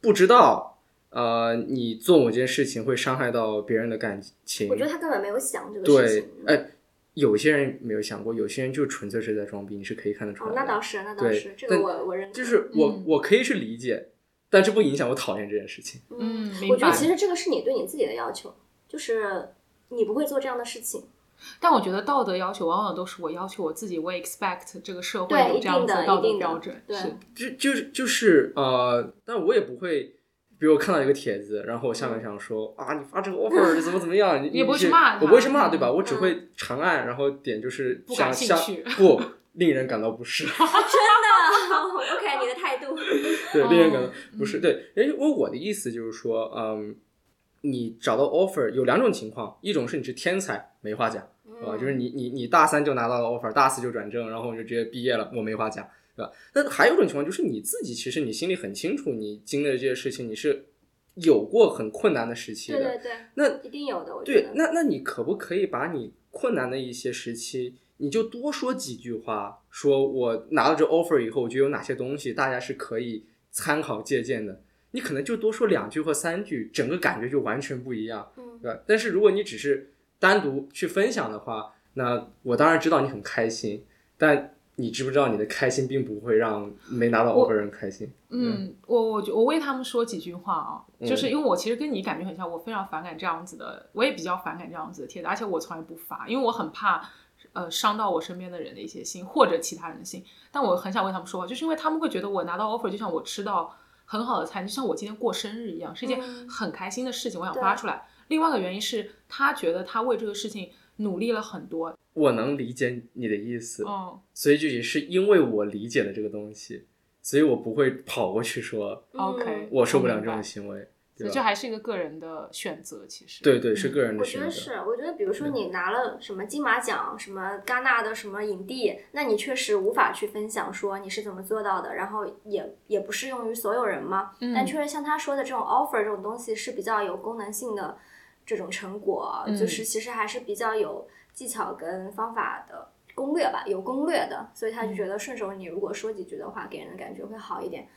不知道，呃，你做某件事情会伤害到别人的感情。我觉得他根本没有想这个事情对情，。哎，有些人没有想过，有些人就纯粹是在装逼，你是可以看得出哦来，的。那倒是，那倒是，这个我我认。就是我、嗯我可以去理解，但这不影响我讨厌这件事情。嗯，我觉得。其实这个是你对你自己的要求，就是你不会做这样的事情。但我觉得道德要求往往都是我要求我自己，我 expect 这个社会有这样子的道德一定标准，对就就是就是呃，但我也不会比如我看到一个帖子，然后我下面想说、啊，你发这个 offer 怎么怎么样？你嗯 也不会去骂我不会去骂，对吧？嗯我只会长按，然后点就是不感想兴趣想不令人感到不适。真的，OK，你的态度，对，令人感到哦不是对。因为我我的意思就是说，嗯，你找到 offer 有两种情况，一种是你是天才，没话讲，对吧？就是你你你大三就拿到了 offer，大四就转正，然后你就直接毕业了，我没话讲，对吧？那还有一种情况就是你自己其实你心里很清楚，你经历的这些事情，你是有过很困难的时期的。对对对，那一定有的，我觉对，。那那你可不可以把你困难的一些时期，你就多说几句话，说我拿了这 offer 以后，我觉得有哪些东西大家是可以参考借鉴的。你可能就多说两句或三句，整个感觉就完全不一样，嗯对吧？但是如果你只是单独去分享的话，那我当然知道你很开心，但你知不知道你的开心并不会让没拿到 offer 的人开心？嗯，我我我为他们说几句话啊，嗯就是因为我其实跟你感觉很像，我非常反感这样子的，我也比较反感这样子的帖子，而且我从来不发，因为我很怕呃伤到我身边的人的一些心或者其他人的心。但我很想为他们说话，就是因为他们会觉得我拿到 offer 就像我吃到很好的菜，就像我今天过生日一样，是一件嗯。很开心的事情，我想发出来。另外一个原因是他觉得他为这个事情努力了很多，我能理解你的意思，嗯所以就也是因为我理解了这个东西，所以我不会跑过去说，OK，嗯我受不了这种行为，对所以这？还是一个个人的选择，其实对对，是嗯个人我的选择。觉得是，我觉得比如说你拿了什么金马奖，什么戛纳的什么影帝，那你确实无法去分享说你是怎么做到的，然后也也不适用于所有人嘛。嗯但确实像他说的这种 offer 这种东西是比较有功能性的这种成果，嗯就是其实还是比较有技巧跟方法的攻略吧，有攻略的，所以他就觉得顺手你如果说几句的话，给人的感觉会好一点。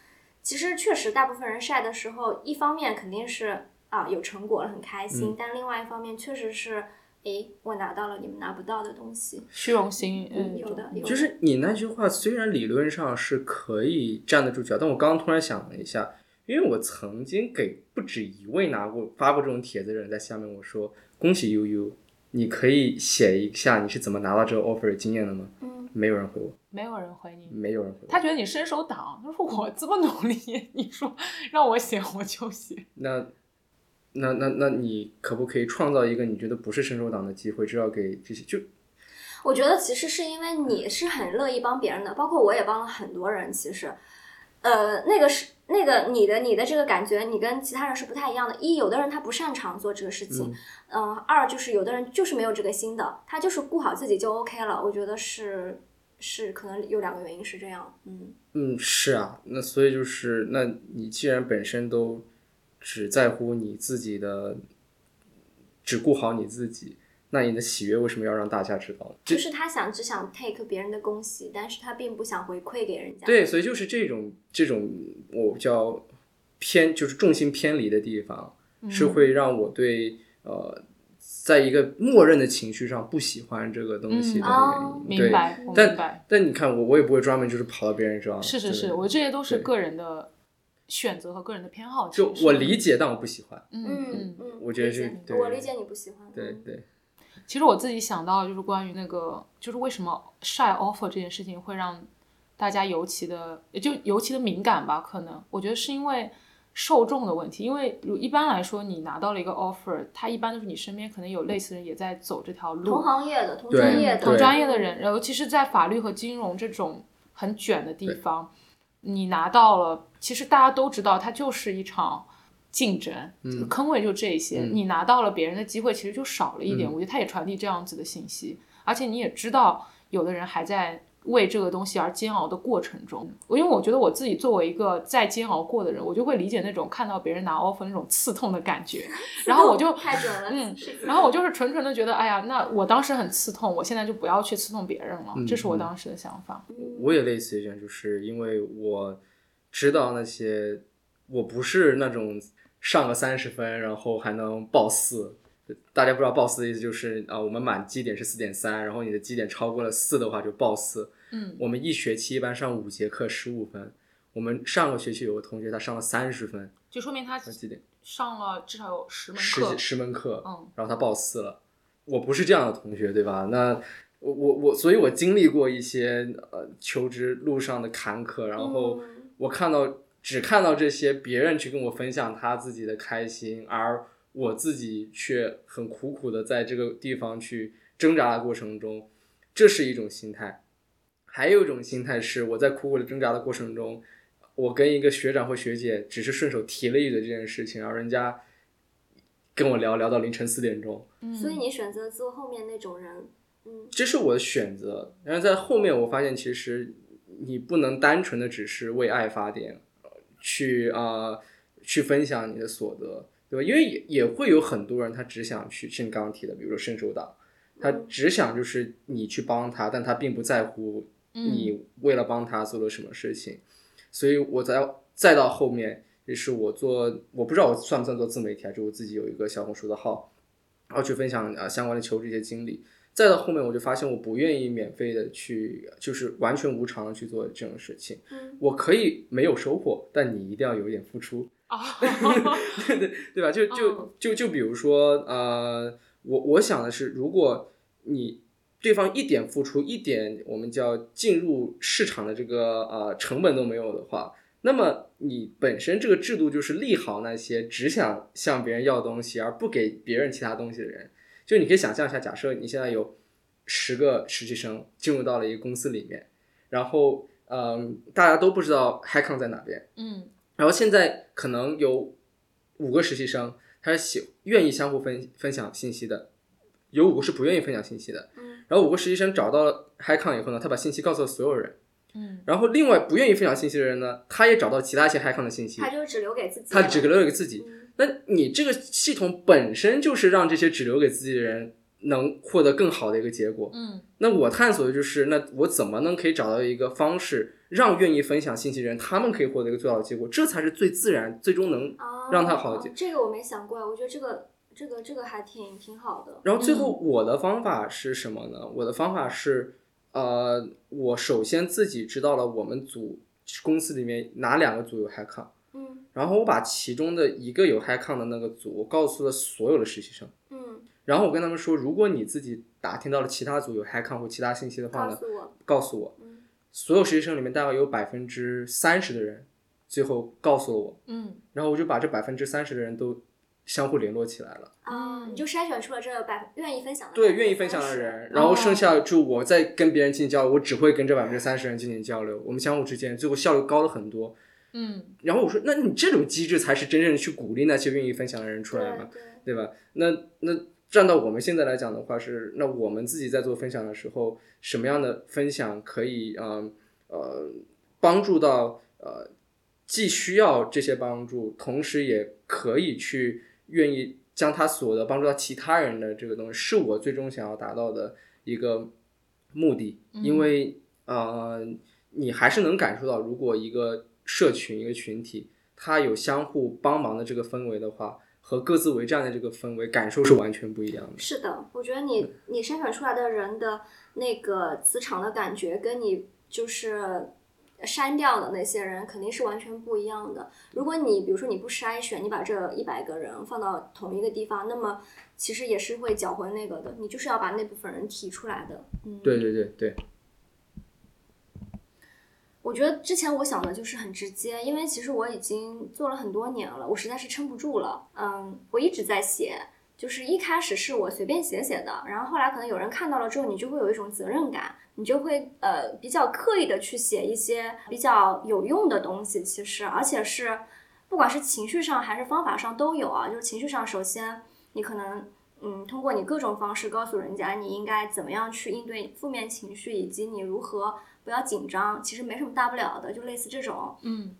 其实确实，大部分人晒的时候，一方面肯定是啊有成果了，很开心，嗯但另外一方面确实是，诶，我拿到了你们拿不到的东西。虚荣心，嗯，有的有的就是你那句话虽然理论上是可以站得住脚，但我刚刚突然想了一下，因为我曾经给不止一位拿过发过这种帖子的人在下面我说恭喜悠悠，你可以写一下你是怎么拿到这个 offer 的经验的吗？嗯，没有人回我，没有人回你。没有人回。他觉得你伸手党，他说我这么努力，你说让我写我就写。那那那那你可不可以创造一个你觉得不是伸手党的机会，就要给这些就我觉得其实是因为你是很乐意帮别人的，包括我也帮了很多人。其实，呃，那个是那个你的你的这个感觉，你跟其他人是不太一样的。一，有的人他不擅长做这个事情，嗯、二就是有的人就是没有这个心的，他就是顾好自己就 OK 了。我觉得是是可能有两个原因是这样，嗯。嗯，是啊，那所以就是，那你既然本身都只在乎你自己的，只顾好你自己，那你的喜悦为什么要让大家知道呢？就是他想只想 take 别人的恭喜，但是他并不想回馈给人家。对，所以就是这种这种我叫偏，就是重心偏离的地方，是会让我对呃，在一个默认的情绪上不喜欢这个东西的嗯原因。明白，但明白。但你看我，我也不会专门就是跑到别人这样。对是是是，我这些都是个人的选择和个人的偏好。就我理，解，但我不喜欢。嗯嗯我觉得理解是对我理解你不喜欢。嗯对对。其实我自己想到就是关于那个，就是为什么晒 offer 这件事情会让大家尤其的，也就尤其的敏感吧？可能我觉得是因为受众的问题，因为如一般来说，你拿到了一个 offer，它一般都是你身边可能有类似人也在走这条路，同行业的、同专业的、同专业的人，尤其是在法律和金融这种很卷的地方，你拿到了，其实大家都知道，它就是一场竞争，坑位就这些，嗯你拿到了别人的机会，其实就少了一点。嗯我觉得它也传递这样子的信息，而且你也知道，有的人还在。为这个东西而煎熬的过程中，我因为我觉得我自己作为一个在煎熬过的人，我就会理解那种看到别人拿 offer 那种刺痛的感觉，然后我就太准了，嗯然后我就是纯纯的觉得，哎呀，那我当时很刺痛，我现在就不要去刺痛别人了，嗯这是我当时的想法。我也类似于这样，就是因为我知道那些，我不是那种上个三十分然后还能报四。大家不知道报四的意思就是啊、我们满绩点是四点三，然后你的绩点超过了四的话就报四。嗯，我们一学期一般上五节课十五分，我们上个学期有个同学他上了三十分，就说明他他几点？上了至少有十门课十几。十门课，嗯，然后他报四了。我不是这样的同学，对吧？那我我我，所以我经历过一些呃求职路上的坎坷，然后嗯我看到只看到这些别人去跟我分享他自己的开心，而我自己却很苦苦的在这个地方去挣扎的过程中，这是一种心态。还有一种心态是我在苦苦的挣扎的过程中，我跟一个学长或学姐只是顺手提了一嘴这件事情，然后人家跟我聊聊到凌晨四点钟，所以你选择做后面那种人，嗯，这是我的选择。然后在后面我发现，其实你不能单纯的只是为爱发电，呃去啊、呃去分享你的所得，对吧？因为也也会有很多人他只想去，像你刚刚提的，比如说伸手党，他只想就是你去帮他，但他并不在乎你为了帮他做了什么事情。所以我在再到后面，也是我做，我不知道我算不算做自媒体啊？就我自己有一个小红书的号，然后去分享啊、呃相关的求职一些经历。再到后面，我就发现我不愿意免费的去，就是完全无偿的去做这种事情。嗯我可以没有收获，但你一定要有一点付出。哦，对对对吧？就就就就比如说，呃，我我想的是，如果你对方一点付出，一点我们叫进入市场的这个呃成本都没有的话，那么你本身这个制度就是利好那些只想向别人要东西而不给别人其他东西的人。就你可以想象一下，假设你现在有十个实习生进入到了一个公司里面，然后嗯、大家都不知道 Hackon 在哪边。嗯然后现在可能有五个实习生，他是喜愿意相互分分享信息的，有五个是不愿意分享信息的。嗯然后五个实习生找到了 HiCon 以后呢，他把信息告诉了所有人。嗯然后另外不愿意分享信息的人呢，他也找到其他一些 HiCon 的信息他，就只留给自己他，只留给自己。嗯那你这个系统本身就是让这些只留给自己的人能获得更好的一个结果。嗯那我探索的就是，那我怎么能可以找到一个方式，让愿意分享信息的人，他们可以获得一个最好的结果，这才是最自然、最终能哦让他好一点这个我没想过，我觉得这个这个这个还挺挺好的。然后最后我的方法是什么呢？我的方法是，呃，我首先自己知道了我们组公司里面哪两个组有 HiCon，嗯然后我把其中的一个有 HiCon 的那个组，我告诉了所有的实习生，嗯，然后我跟他们说，如果你自己打听到了其他组有 HiCon 或其他信息的话呢，告诉我，告诉我。嗯所有实习生里面大概有百分之三十的人，最后告诉了我，嗯然后我就把这百分之三十的人都相互联络起来了。啊，嗯你就筛选出了这百愿意分享的对，愿意分享的人，然后剩下就我在跟别人进行交流，我只会跟这百分之三十人进行交流，我们相互之间最后效率高了很多。嗯然后我说，那你这种机制才是真正的去鼓励那些愿意分享的人出来嘛，对对，对吧？那那站到我们现在来讲的话是，那我们自己在做分享的时候，什么样的分享可以嗯呃帮助到呃既需要这些帮助，同时也可以去愿意将他所得帮助到其他人的这个东西，是我最终想要达到的一个目的。因为呃，你还是能感受到，如果一个社群、一个群体，它有相互帮忙的这个氛围的话，和各自为战的这个氛围感受是完全不一样的。是的，我觉得你你筛选出来的人的那个磁场的感觉，跟你就是删掉的那些人肯定是完全不一样的。如果你比如说你不筛选，你把这一百个人放到同一个地方，那么其实也是会搅浑那个的。你就是要把那部分人提出来的。嗯，对对对对，我觉得之前我想的就是很直接，因为其实我已经做了很多年了，我实在是撑不住了。嗯，我一直在写，就是一开始是我随便写写的，然后后来可能有人看到了之后，你就会有一种责任感，你就会呃比较刻意的去写一些比较有用的东西，其实而且是不管是情绪上还是方法上都有啊。就是情绪上，首先你可能嗯通过你各种方式告诉人家你应该怎么样去应对负面情绪，以及你如何不要紧张，其实没什么大不了的，就类似这种。嗯，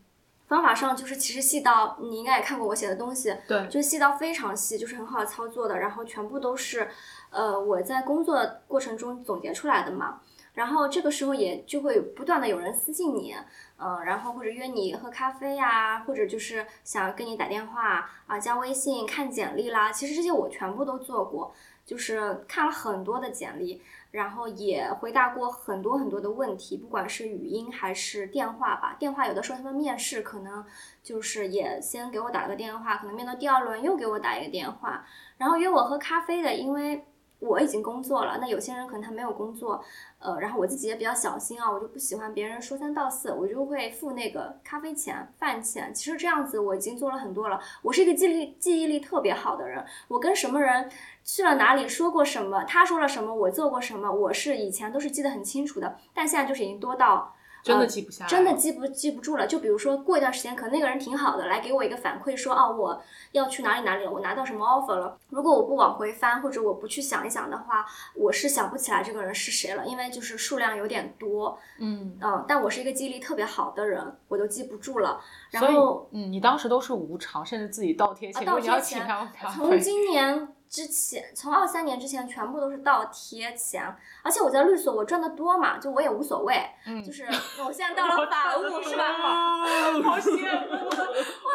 方法上就是其实细到你应该也看过我写的东西，对，就细到非常细，就是很好操作的，然后全部都是，呃，我在工作过程中总结出来的嘛。然后这个时候也就会不断的有人私信你，嗯、然后或者约你喝咖啡呀、或者就是想跟你打电话啊、加微信、看简历啦。其实这些我全部都做过，就是看了很多的简历，然后也回答过很多很多的问题，不管是语音还是电话吧。电话有的时候他们面试可能就是也先给我打个电话，可能面到第二轮又给我打一个电话，然后约我喝咖啡的，因为我已经工作了，那有些人可能他没有工作，呃，然后我自己也比较小心啊，我就不喜欢别人说三道四，我就会付那个咖啡钱、饭钱。其实这样子我已经做了很多了。我是一个记忆力记忆力特别好的人，我跟什么人去了哪里说过什么，他说了什么，我做过什么，我是以前都是记得很清楚的，但现在就是已经多到。真的记不下来，真的记不记不住了。就比如说过一段时间，可能那个人挺好的，来给我一个反馈说，哦，我要去哪里哪里了，我拿到什么 offer 了。如果我不往回翻，或者我不去想一想的话，我是想不起来这个人是谁了，因为就是数量有点多。嗯嗯，但我是一个记忆力特别好的人，我都记不住了。然后，嗯，你当时都是无偿，甚至自己倒贴钱，倒贴钱。从今年。之前从二三年之前全部都是倒贴钱，而且我在律所我赚的多嘛，就我也无所谓，嗯，就是我现在到 了法务是吧？好羡慕，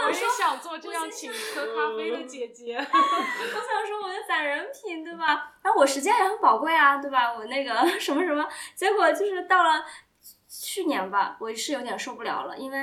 我也想做这样请喝咖啡的姐姐。我想说我的攒人品对吧？然后我时间也很宝贵啊，对吧？我那个 什么什么，结果就是到了。去年吧，我是有点受不了了，因为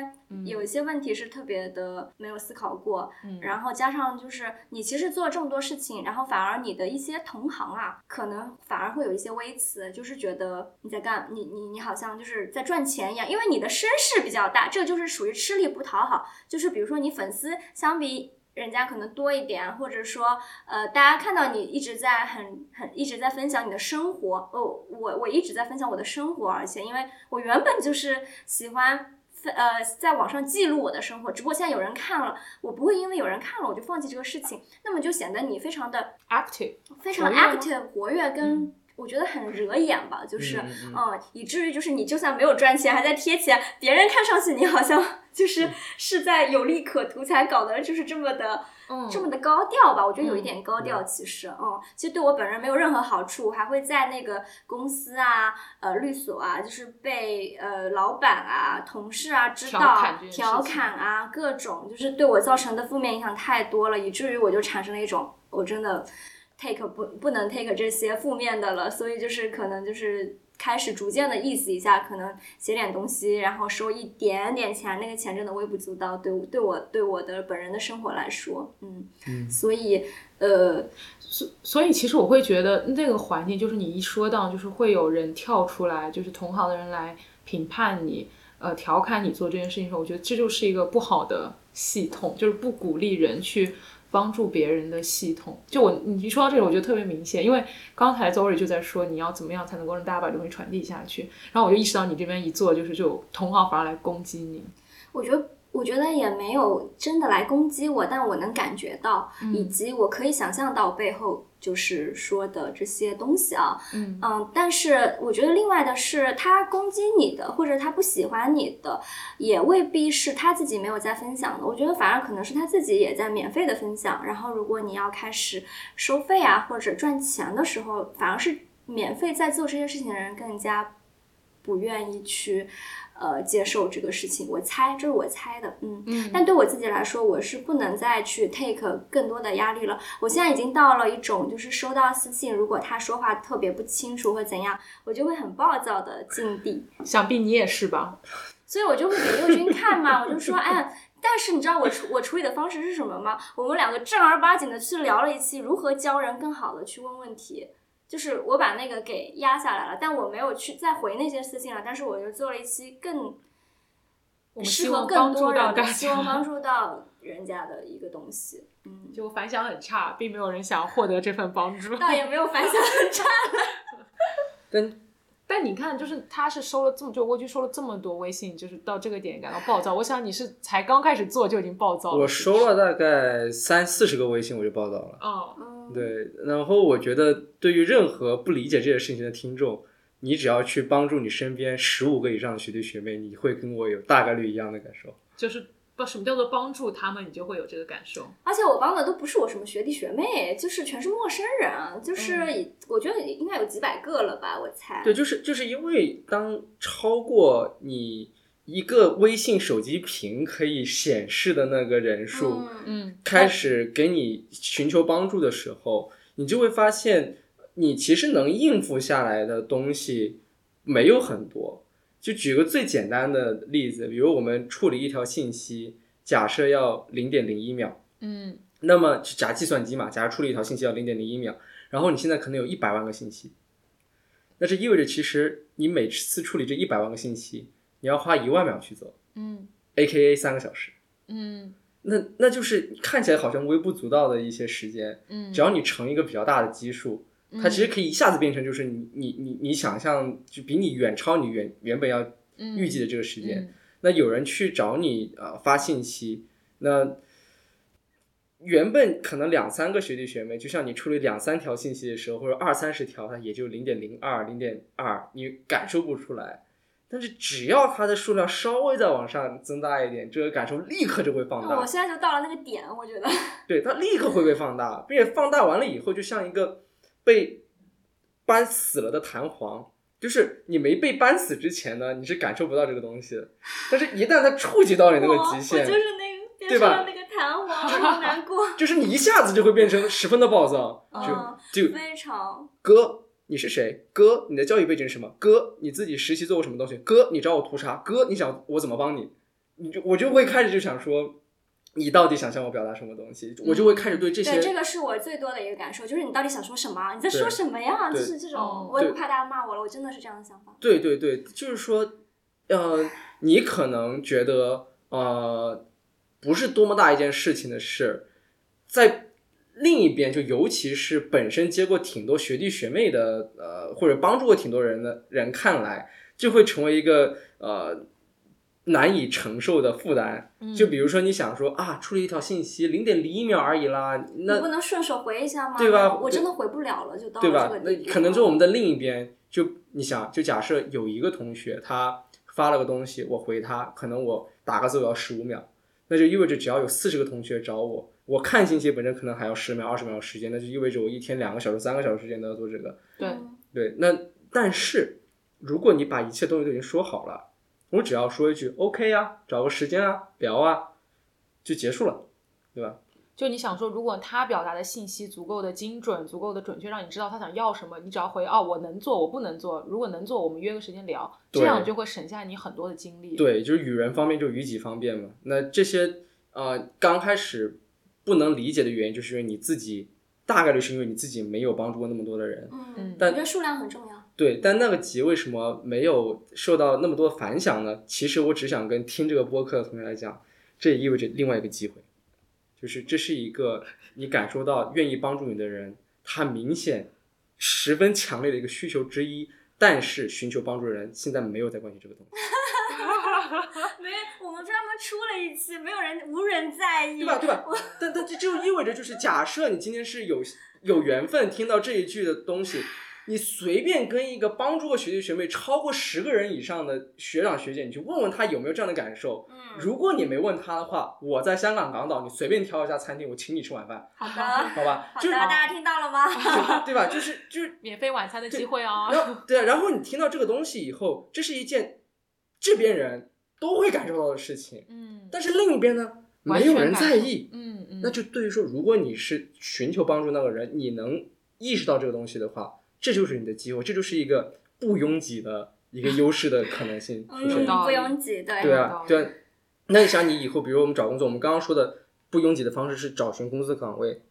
有一些问题是特别的没有思考过，然后加上就是你其实做这么多事情，然后反而你的一些同行啊，可能反而会有一些微词，就是觉得你在干你你你好像就是在赚钱一样，因为你的声势比较大，这个就是属于吃力不讨好，就是比如说你粉丝相比。人家可能多一点，或者说，呃，大家看到你一直在很很一直在分享你的生活，哦，我我一直在分享我的生活，而且因为我原本就是喜欢分呃在网上记录我的生活，只不过现在有人看了，我不会因为有人看了我就放弃这个事情，那么就显得你非常的 active，非常 active 活跃跟。我觉得很惹眼吧，就是，嗯，以至于就是你就算没有赚钱，还在贴钱，别人看上去你好像 就是是在有利可图，才搞得就是这么的，这么的高调吧？我觉得有一点高调，其实，嗯，其实对我本人没有任何好处，还会在那个公司啊，呃，律所啊，就是被呃老板啊、同事啊知道调侃啊，各种就是对我造成的负面影响太多了，以至于我就产生了一种我真的。Take 不不能 take 这些负面的了，所以就是可能就是开始逐渐的意思一下，可能写点东西，然后收一点点钱，那个钱真的微不足道，对对我对我的本人的生活来说，嗯嗯，所以呃，所所以其实我会觉得那个环境就是你一说到就是会有人跳出来，就是同行的人来评判你，呃，调侃你做这件事情的时候，我觉得这就是一个不好的系统，就是不鼓励人去。帮助别人的系统，就我你一说到这个，我觉得特别明显，因为刚才 Zory 就在说你要怎么样才能够让大家把东西传递下去，然后我就意识到你这边一做就是就同行反而来攻击你，我觉得。我觉得也没有真的来攻击我，但我能感觉到，以及我可以想象到背后就是说的这些东西啊，嗯嗯，但是我觉得另外的是，他攻击你的或者他不喜欢你的，也未必是他自己没有在分享的。我觉得反而可能是他自己也在免费的分享。然后如果你要开始收费啊或者赚钱的时候，反而是免费在做这些事情的人更加不愿意去。呃，接受这个事情，我猜这是我猜的，嗯嗯。但对我自己来说，我是不能再去 take 更多的压力了。我现在已经到了一种，就是收到私信，如果他说话特别不清楚或怎样，我就会很暴躁的境地。想必你也是吧？所以我就会给佑君看嘛，我就说，哎，但是你知道我处我处理的方式是什么吗？我们两个正儿八经的去聊了一期如何教人更好的去问问题。就是我把那个给压下来了，但我没有去再回那些私信了。但是我就做了一期更适合更多人，希望帮 助到人家的一个东西。嗯，就反响很差，并没有人想获得这份帮助。倒也没有反响很差。但但你看，就是他是收了这么就蜗居收了这么多微信，就是到这个点感到暴躁。我想你是才刚开始做就已经暴躁了。我收了大概三四十个微信，我就暴躁了。哦。对，然后我觉得对于任何不理解这些事情的听众，你只要去帮助你身边十五个以上的学弟学妹，你会跟我有大概率一样的感受。就是不什么叫做帮助他们，你就会有这个感受。而且我帮的都不是我什么学弟学妹，就是全是陌生人，就是我觉得应该有几百个了吧，我猜。对，就是就是因为当超过你。一个微信手机屏可以显示的那个人数，嗯，开始给你寻求帮助的时候，你就会发现，你其实能应付下来的东西没有很多。就举个最简单的例子，比如我们处理一条信息，假设要零点零一秒，嗯，那么假计算机嘛，假如处理一条信息要零点零一秒，然后你现在可能有一百万个信息，那这意味着其实你每次处理这一百万个信息，你要花一万秒去做嗯，A K A 三个小时。嗯那那就是看起来好像微不足道的一些时间，嗯，只要你乘一个比较大的基数，它其实可以一下子变成就是你你你你想象就比你远超你原原本要预计的这个时间。嗯那有人去找你啊、呃发信息，那原本可能两三个学弟学妹，就像你处理两三条信息的时候，或者二三十条，它也就零点零二、零点二，你感受不出来。但是只要它的数量稍微再往上增大一点，这个感受立刻就会放大。我现在就到了那个点，我觉得。对，它立刻会被放大，并且放大完了以后，就像一个被搬死了的弹簧，就是你没被搬死之前呢，你是感受不到这个东西的，但是一旦它触及到你那个极限，我就是那个变对吧那个弹簧，好难过。就是你一下子就会变成十分的暴躁，嗯就就非常哥，你是谁？哥，你的教育背景是什么？哥，你自己实习做过什么东西？哥，你找我图啥？哥，你想我怎么帮你？你就我就会开始就想说，你到底想向我表达什么东西？我就会开始对这些对，这个是我最多的一个感受，就是你到底想说什么？你在说什么呀？就是这种哦，我也不怕大家骂我了，我真的是这样的想法。对对对，就是说，呃，你可能觉得呃不是多么大一件事情的事，在另一边，就尤其是本身接过挺多学弟学妹的，呃，或者帮助过挺多人的人看来，就会成为一个呃难以承受的负担。嗯就比如说，你想说啊，出了一条信息零点零一秒而已啦，你那不能顺手回一下吗？对吧我真的回不了了，就到了对吧那可能就我们的另一边，就你想，就假设有一个同学他发了个东西，我回他，可能我打个字我要十五秒，那就意味着只要有四十个同学找我，我看信息本身可能还要十秒、二十秒时间，那就意味着我一天两个小时、三个小时时间都要做这个。对嗯对，那但是如果你把一切东西都已经说好了，我只要说一句 OK 啊，找个时间啊，聊啊，就结束了，对吧？就你想说，如果他表达的信息足够的精准、足够的准确，让你知道他想要什么，你只要回哦，我能做，我不能做。如果能做，我们约个时间聊，这样就会省下你很多的精力。，对，就是与人方便就与己方便嘛。那这些呃刚开始不能理解的原因，就是因为你自己大概率是因为你自己没有帮助过那么多的人。嗯，但我觉得数量很重要。对，但那个集为什么没有受到那么多反响呢？其实我只想跟听这个播客的同学来讲，这也意味着另外一个机会，就是这是一个你感受到愿意帮助你的人，他明显十分强烈的一个需求之一。但是寻求帮助的人现在没有在关心这个东西。没，我们专门出了一期，没有人，无人在意，对吧？对吧？但但这就意味着，就是假设你今天是有有缘分听到这一句的东西，你随便跟一个帮助过学弟学妹超过十个人以上的学长学姐，你去问问他有没有这样的感受。嗯，如果你没问他的话，我在香港港岛，你随便挑一家餐厅，我请你吃晚饭，好的，好吧？好的，就是大家听到了吗？对吧？就是就是，免费晚餐的机会哦。然后对啊，然后你听到这个东西以后，这是一件这边人都会感受到的事情，嗯，但是另一边呢，没有人在意。嗯嗯，那就对于说，如果你是寻求帮助那个人，你能意识到这个东西的话，这就是你的机会，这就是一个不拥挤的一个优势的可能性出嗯，现。道理。不拥挤，对，对啊对啊。那你想，你以后比如我们找工作，我们刚刚说的不拥挤的方式是找寻公司岗位，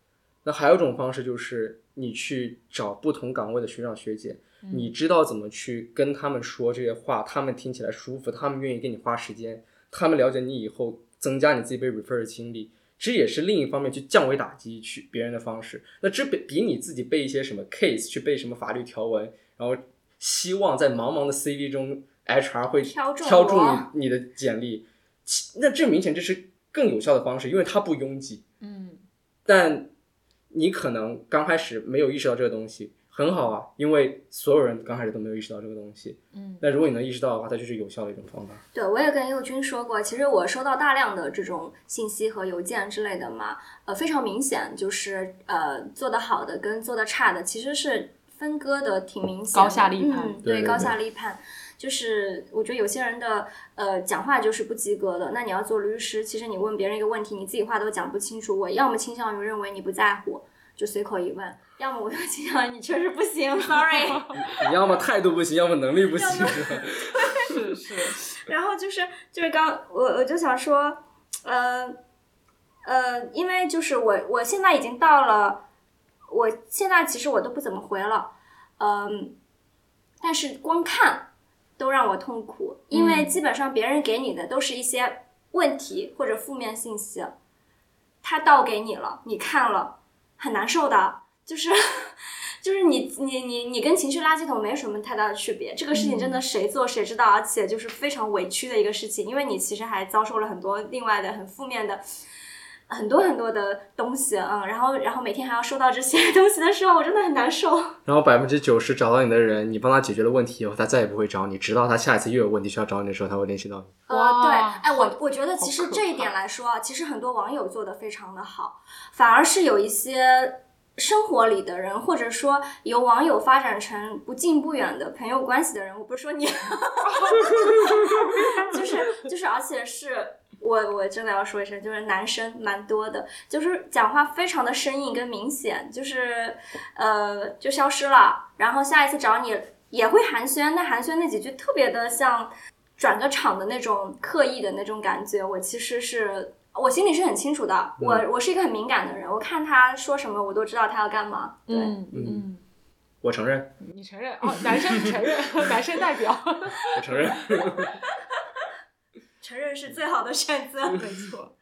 那还有一种方式就是你去找不同岗位的学长学姐，嗯你知道怎么去跟他们说这些话，他们听起来舒服，他们愿意给你花时间，他们了解你以后，增加你自己被 refer 的经历。这也是另一方面去降维打击去别人的方式。那这比比你自己背一些什么 case，去背什么法律条文，然后希望在茫茫的 CV 中 HR 会挑中你你的简历，那这明显这是更有效的方式，因为它不拥挤。嗯但你可能刚开始没有意识到这个东西，很好啊，因为所有人刚开始都没有意识到这个东西。嗯那如果你能意识到的话，它就是有效的一种方法。对，我也跟佑军说过，其实我收到大量的这种信息和邮件之类的嘛，呃，非常明显，就是呃做得好的跟做得差的其实是分割的挺明显的，高下立判嗯，高对对对下立判。就是我觉得有些人的呃讲话就是不及格的，那你要做律师，其实你问别人一个问题，你自己话都讲不清楚，我要么倾向于认为你不在乎，就随口一问；要么我就心想你确实不行，sorry。你要么态度不行，要么能力不行，是？是是，然后就是就是刚我我就想说，呃呃，因为就是我我现在已经到了我现在其实我都不怎么回了，嗯，但是光看都让我痛苦，因为基本上别人给你的都是一些问题或者负面信息，他倒给你了，你看了很难受的，就是就是你你你你跟情绪垃圾桶没什么太大的区别，这个事情真的谁做谁知道，而且就是非常委屈的一个事情，因为你其实还遭受了很多另外的很负面的。很多很多的东西，嗯，然后然后每天还要收到这些东西的时候，我真的很难受。然后百分之九十找到你的人，你帮他解决了问题以后，他再也不会找你，直到他下一次又有问题需要找你的时候，他会联系到你。呃，对，哎，我我觉得其实这一点来说啊，其实很多网友做的非常的好，反而是有一些生活里的人，或者说由网友发展成不近不远的朋友关系的人，我不是说你，就是就是，而且是我我真的要说一声，就是男生蛮多的，就是讲话非常的生硬跟明显，就是呃就消失了，然后下一次找你也会寒暄，但寒暄那几句特别的像转个场的那种刻意的那种感觉，我其实是。我心里是很清楚的，我我是一个很敏感的人，我看他说什么，我都知道他要干嘛。对，嗯嗯，我承认，你承认哦？男生承认，男生代表，我承认。承认是最好的选择。没错。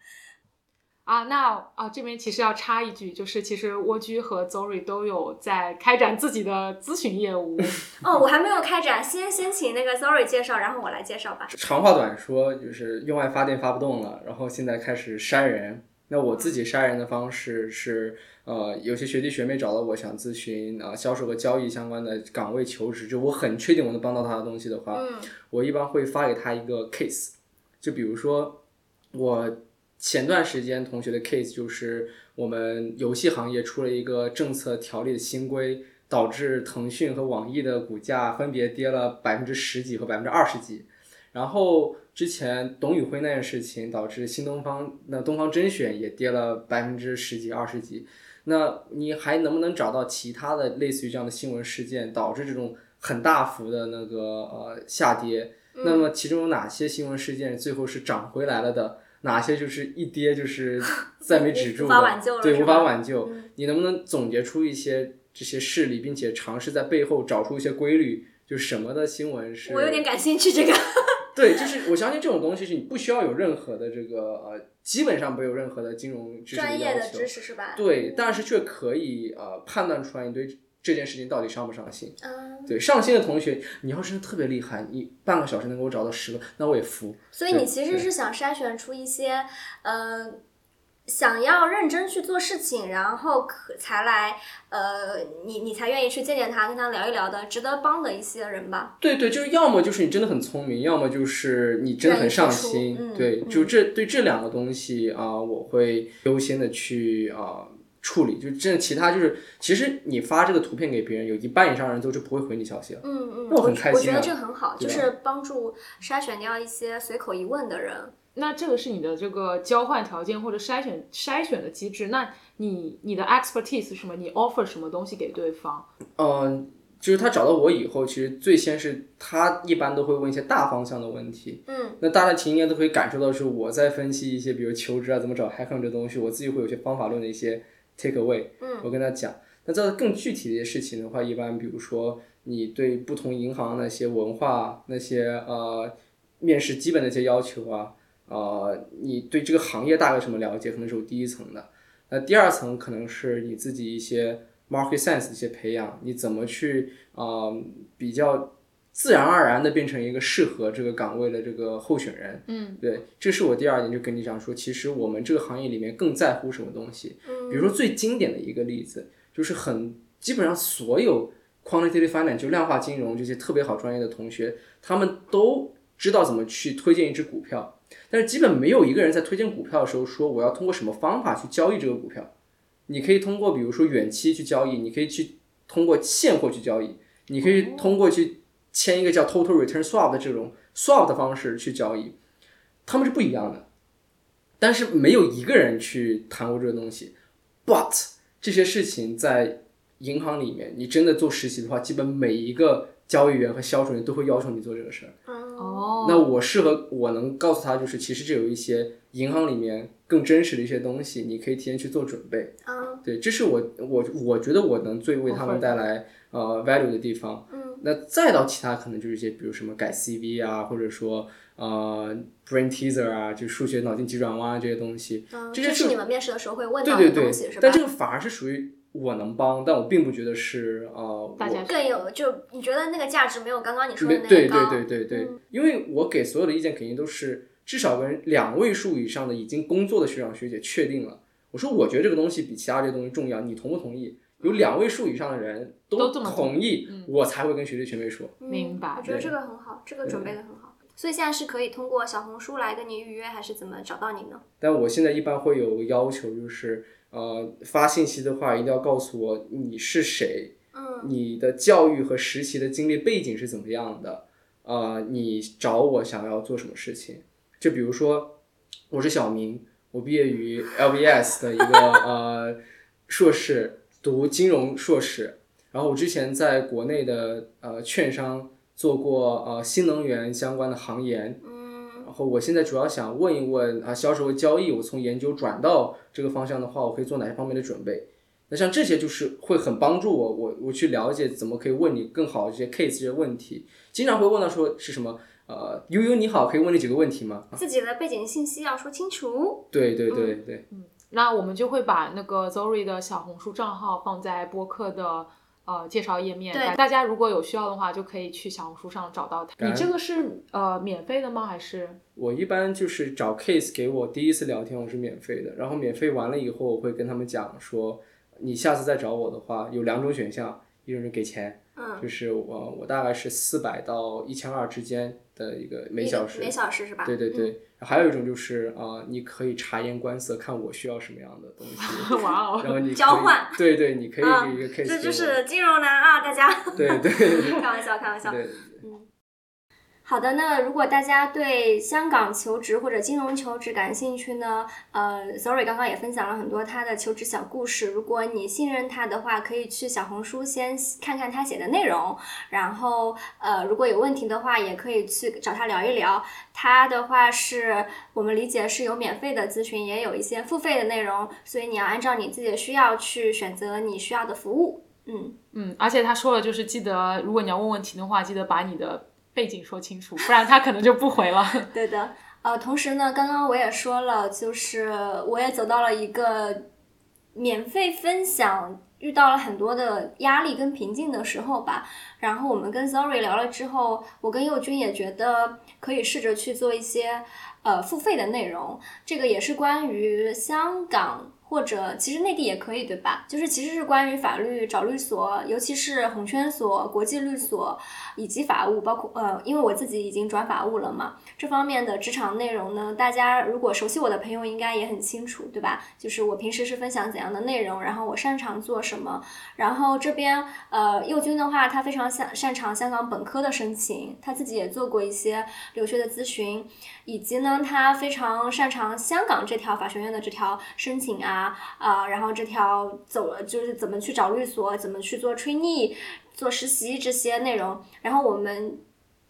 啊，那啊，这边其实要插一句，就是其实蜗居和 Zori 都有在开展自己的咨询业务。哦，我还没有开展，先先请那个 Sorry 介绍，然后我来介绍吧。长话短说，就是用爱发电发不动了，然后现在开始筛人。那我自己筛人的方式是，呃，有些学弟学妹找到我想咨询啊、销售和交易相关的岗位求职，就我很确定我能帮到他的东西的话，嗯我一般会发给他一个 case，就比如说我前段时间同学的 case 就是我们游戏行业出了一个政策条例的新规，导致腾讯和网易的股价分别跌了百分之十几和百分之二十几。然后之前董宇辉那件事情导致新东方那东方甄选也跌了百分之十几二十几。那你还能不能找到其他的类似于这样的新闻事件，导致这种很大幅的那个呃下跌？那么其中有哪些新闻事件最后是涨回来了的？哪些就是一跌就是再没止住的，无法挽救了对，无法挽救。嗯你能不能总结出一些这些事例，并且尝试在背后找出一些规律？就什么的新闻是？我有点感兴趣这个。对，就是我相信这种东西是你不需要有任何的这个呃，基本上没有任何的金融知识专业的要求。知识是吧？对，但是却可以呃判断出来你对这件事情到底上不上心。嗯，对，上心的同学，你要是特别厉害，你半个小时能给我找到十个，那我也服。所以你其实是想筛选出一些呃。想要认真去做事情，然后可才来，呃，你你才愿意去见见他，跟他聊一聊的，值得帮的一些人吧。对对，就是要么就是你真的很聪明，要么就是你真的很上心。对，嗯就这对这两个东西啊、我会优先的去啊、处理。就真的其他就是，其实你发这个图片给别人，有一半以上人都是不会回你消息了。嗯嗯，那我很我我觉得这很好，就是帮助筛选掉一些随口一问的人。那这个是你的这个交换条件或者筛选筛选的机制。那你你的 expertise 是什么？你 offer 什么东西给对方？嗯、就是他找到我以后，其实最先是他一般都会问一些大方向的问题。嗯那大家听应该都可以感受到，是我在分析一些，比如求职啊，怎么找 headhunt 这东西，我自己会有些方法论的一些 take away。嗯我跟他讲。那这更具体的一些事情的话，一般比如说你对不同银行那些文化、那些呃面试基本的一些要求啊，呃，你对这个行业大概什么了解，可能是我第一层的。那第二层可能是你自己一些 market sense 的一些培养，你怎么去啊、呃比较自然而然的变成一个适合这个岗位的这个候选人。嗯，对，这是我第二点，就跟你讲说，其实我们这个行业里面更在乎什么东西。嗯比如说最经典的一个例子，就是很基本上所有 quantitative finance 就量化金融这些特别好专业的同学，他们都知道怎么去推荐一只股票，但是基本没有一个人在推荐股票的时候说我要通过什么方法去交易这个股票。你可以通过比如说远期去交易，你可以去通过现货去交易，你可以通过去签一个叫 total return swap 的这种 swap 的方式去交易，他们是不一样的。但是没有一个人去谈过这个东西，but 这些事情在银行里面，你真的做实习的话，基本每一个交易员和销售员都会要求你做这个事儿。那我适合我能告诉他，就是其实这有一些银行里面更真实的一些东西，你可以提前去做准备。嗯对，这是我我我觉得我能最为他们带来呃 value 的地方。嗯那再到其他可能就是一些，比如什么改 CV 啊，或者说呃 brain teaser 啊，就数学脑筋急转弯啊这些东西。嗯，这些是你们面试的时候会问到对对对的东西是吧？但这个反而是属于我能帮，但我并不觉得是呃大家我更有就你觉得那个价值没有刚刚你说的那没对对？对对对，嗯因为我给所有的意见肯定都是至少跟两位数以上的已经工作的学长学姐确定了。我说我觉得这个东西比其他这些东西重要，你同不同意？有两位数以上的人都这么同意，嗯我才会跟学弟学妹说。嗯明白我觉得这个很好，这个准备的很好。所以现在是可以通过小红书来跟你预约，还是怎么找到你呢？但我现在一般会有个要求，就是呃发信息的话一定要告诉我你是谁，嗯你的教育和实习的经历背景是怎么样的？呃，你找我想要做什么事情？就比如说，我是小明，我毕业于 LBS 的一个呃硕士，读金融硕士。然后我之前在国内的呃券商做过呃新能源相关的行研，嗯然后我现在主要想问一问啊，销售和交易，我从研究转到这个方向的话，我可以做哪些方面的准备？那像这些就是会很帮助我，我我去了解怎么可以问你更好的这些 case 这些问题。经常会问到说是什么呃，悠悠你好，可以问你几个问题吗？啊自己的背景信息要说清楚。对对对对，那我们就会把那个 ZOY 的小红书账号放在播客的呃介绍页面，对大大家如果有需要的话，就可以去小红书上找到他。你这个是呃免费的吗？还是我一般就是找 case 给我第一次聊天，我是免费的，然后免费完了以后，我会跟他们讲说，你下次再找我的话，有两种选项，一种是给钱，嗯，就是我我大概是四百到一千二之间的一个每小时，每小时是吧？对对对，还有一种就是啊、呃你可以察言观色，看我需要什么样的东西，哇哦，然后你交换，对对，你可以一个 case 这就是金融男啊，大家。对对 开玩笑，开玩笑。对，好的，那如果大家对香港求职或者金融求职感兴趣呢？呃，Sorry，刚刚也分享了很多他的求职小故事。如果你信任他的话，可以去小红书先看看他写的内容，然后呃，如果有问题的话，也可以去找他聊一聊。他的话是我们理解是有免费的咨询，也有一些付费的内容，所以你要按照你自己的需要去选择你需要的服务。嗯，嗯，而且他说了，就是记得如果你要问问题的话，记得把你的背景说清楚，不然他可能就不回了。对的，呃，同时呢，刚刚我也说了，就是我也走到了一个免费分享，遇到了很多的压力跟瓶颈的时候吧。然后我们跟 Zori 聊了之后，我跟佑君也觉得可以试着去做一些呃付费的内容，这个也是关于香港。或者其实内地也可以，对吧？就是其实是关于法律找律所，尤其是红圈所、国际律所以及法务，包括呃，因为我自己已经转法务了嘛，这方面的职场内容呢，大家如果熟悉我的朋友应该也很清楚，对吧？就是我平时是分享怎样的内容，然后我擅长做什么。然后这边呃，佑君的话，他非常擅擅长香港本科的申请，他自己也做过一些留学的咨询，以及呢，他非常擅长香港这条法学院的这条申请啊。啊、然后这条走了就是怎么去找律所，怎么去做 trainee、做实习这些内容。然后我们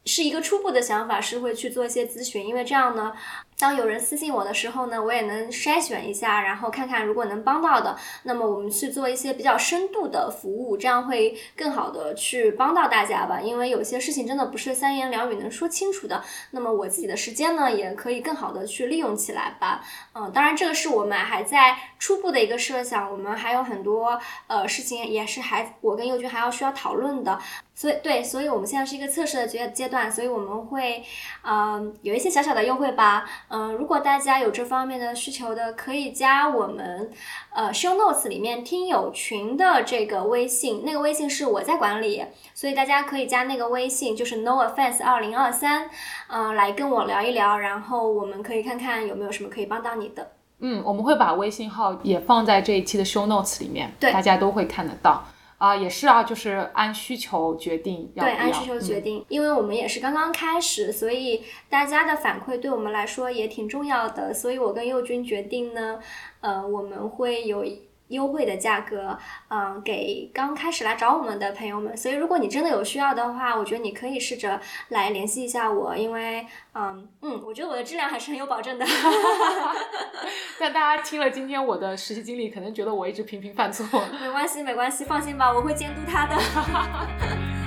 是一个初步的想法，是会去做一些咨询，因为这样呢，当有人私信我的时候呢，我也能筛选一下，然后看看如果能帮到的，那么我们去做一些比较深度的服务，这样会更好的去帮到大家吧。因为有些事情真的不是三言两语能说清楚的，那么我自己的时间呢，也可以更好的去利用起来吧。嗯，当然这个是我们还在初步的一个设想，我们还有很多呃事情也是还我跟佑君还要需要讨论的。所以对，所以我们现在是一个测试的阶阶段，所以我们会，嗯、有一些小小的优惠吧，嗯、如果大家有这方面的需求的，可以加我们，呃，show notes 里面听友群的这个微信，那个微信是我在管理，所以大家可以加那个微信，就是 no offense 二零二三，嗯，来跟我聊一聊，然后我们可以看看有没有什么可以帮到你的。嗯，我们会把微信号也放在这一期的 show notes 里面，对大家都会看得到。啊、也是啊，就是按需求决定对，按需求决嗯定，因为我们也是刚刚开始，所以大家的反馈对我们来说也挺重要的。所以我跟佑君决定呢，呃，我们会有优惠的价格，嗯，给刚开始来找我们的朋友们。所以如果你真的有需要的话，我觉得你可以试着来联系一下我，因为，嗯嗯，我觉得我的质量还是很有保证的。但大家听了今天我的实习经历，可能觉得我一直频频犯错。没关系，没关系，放心吧，我会监督他的。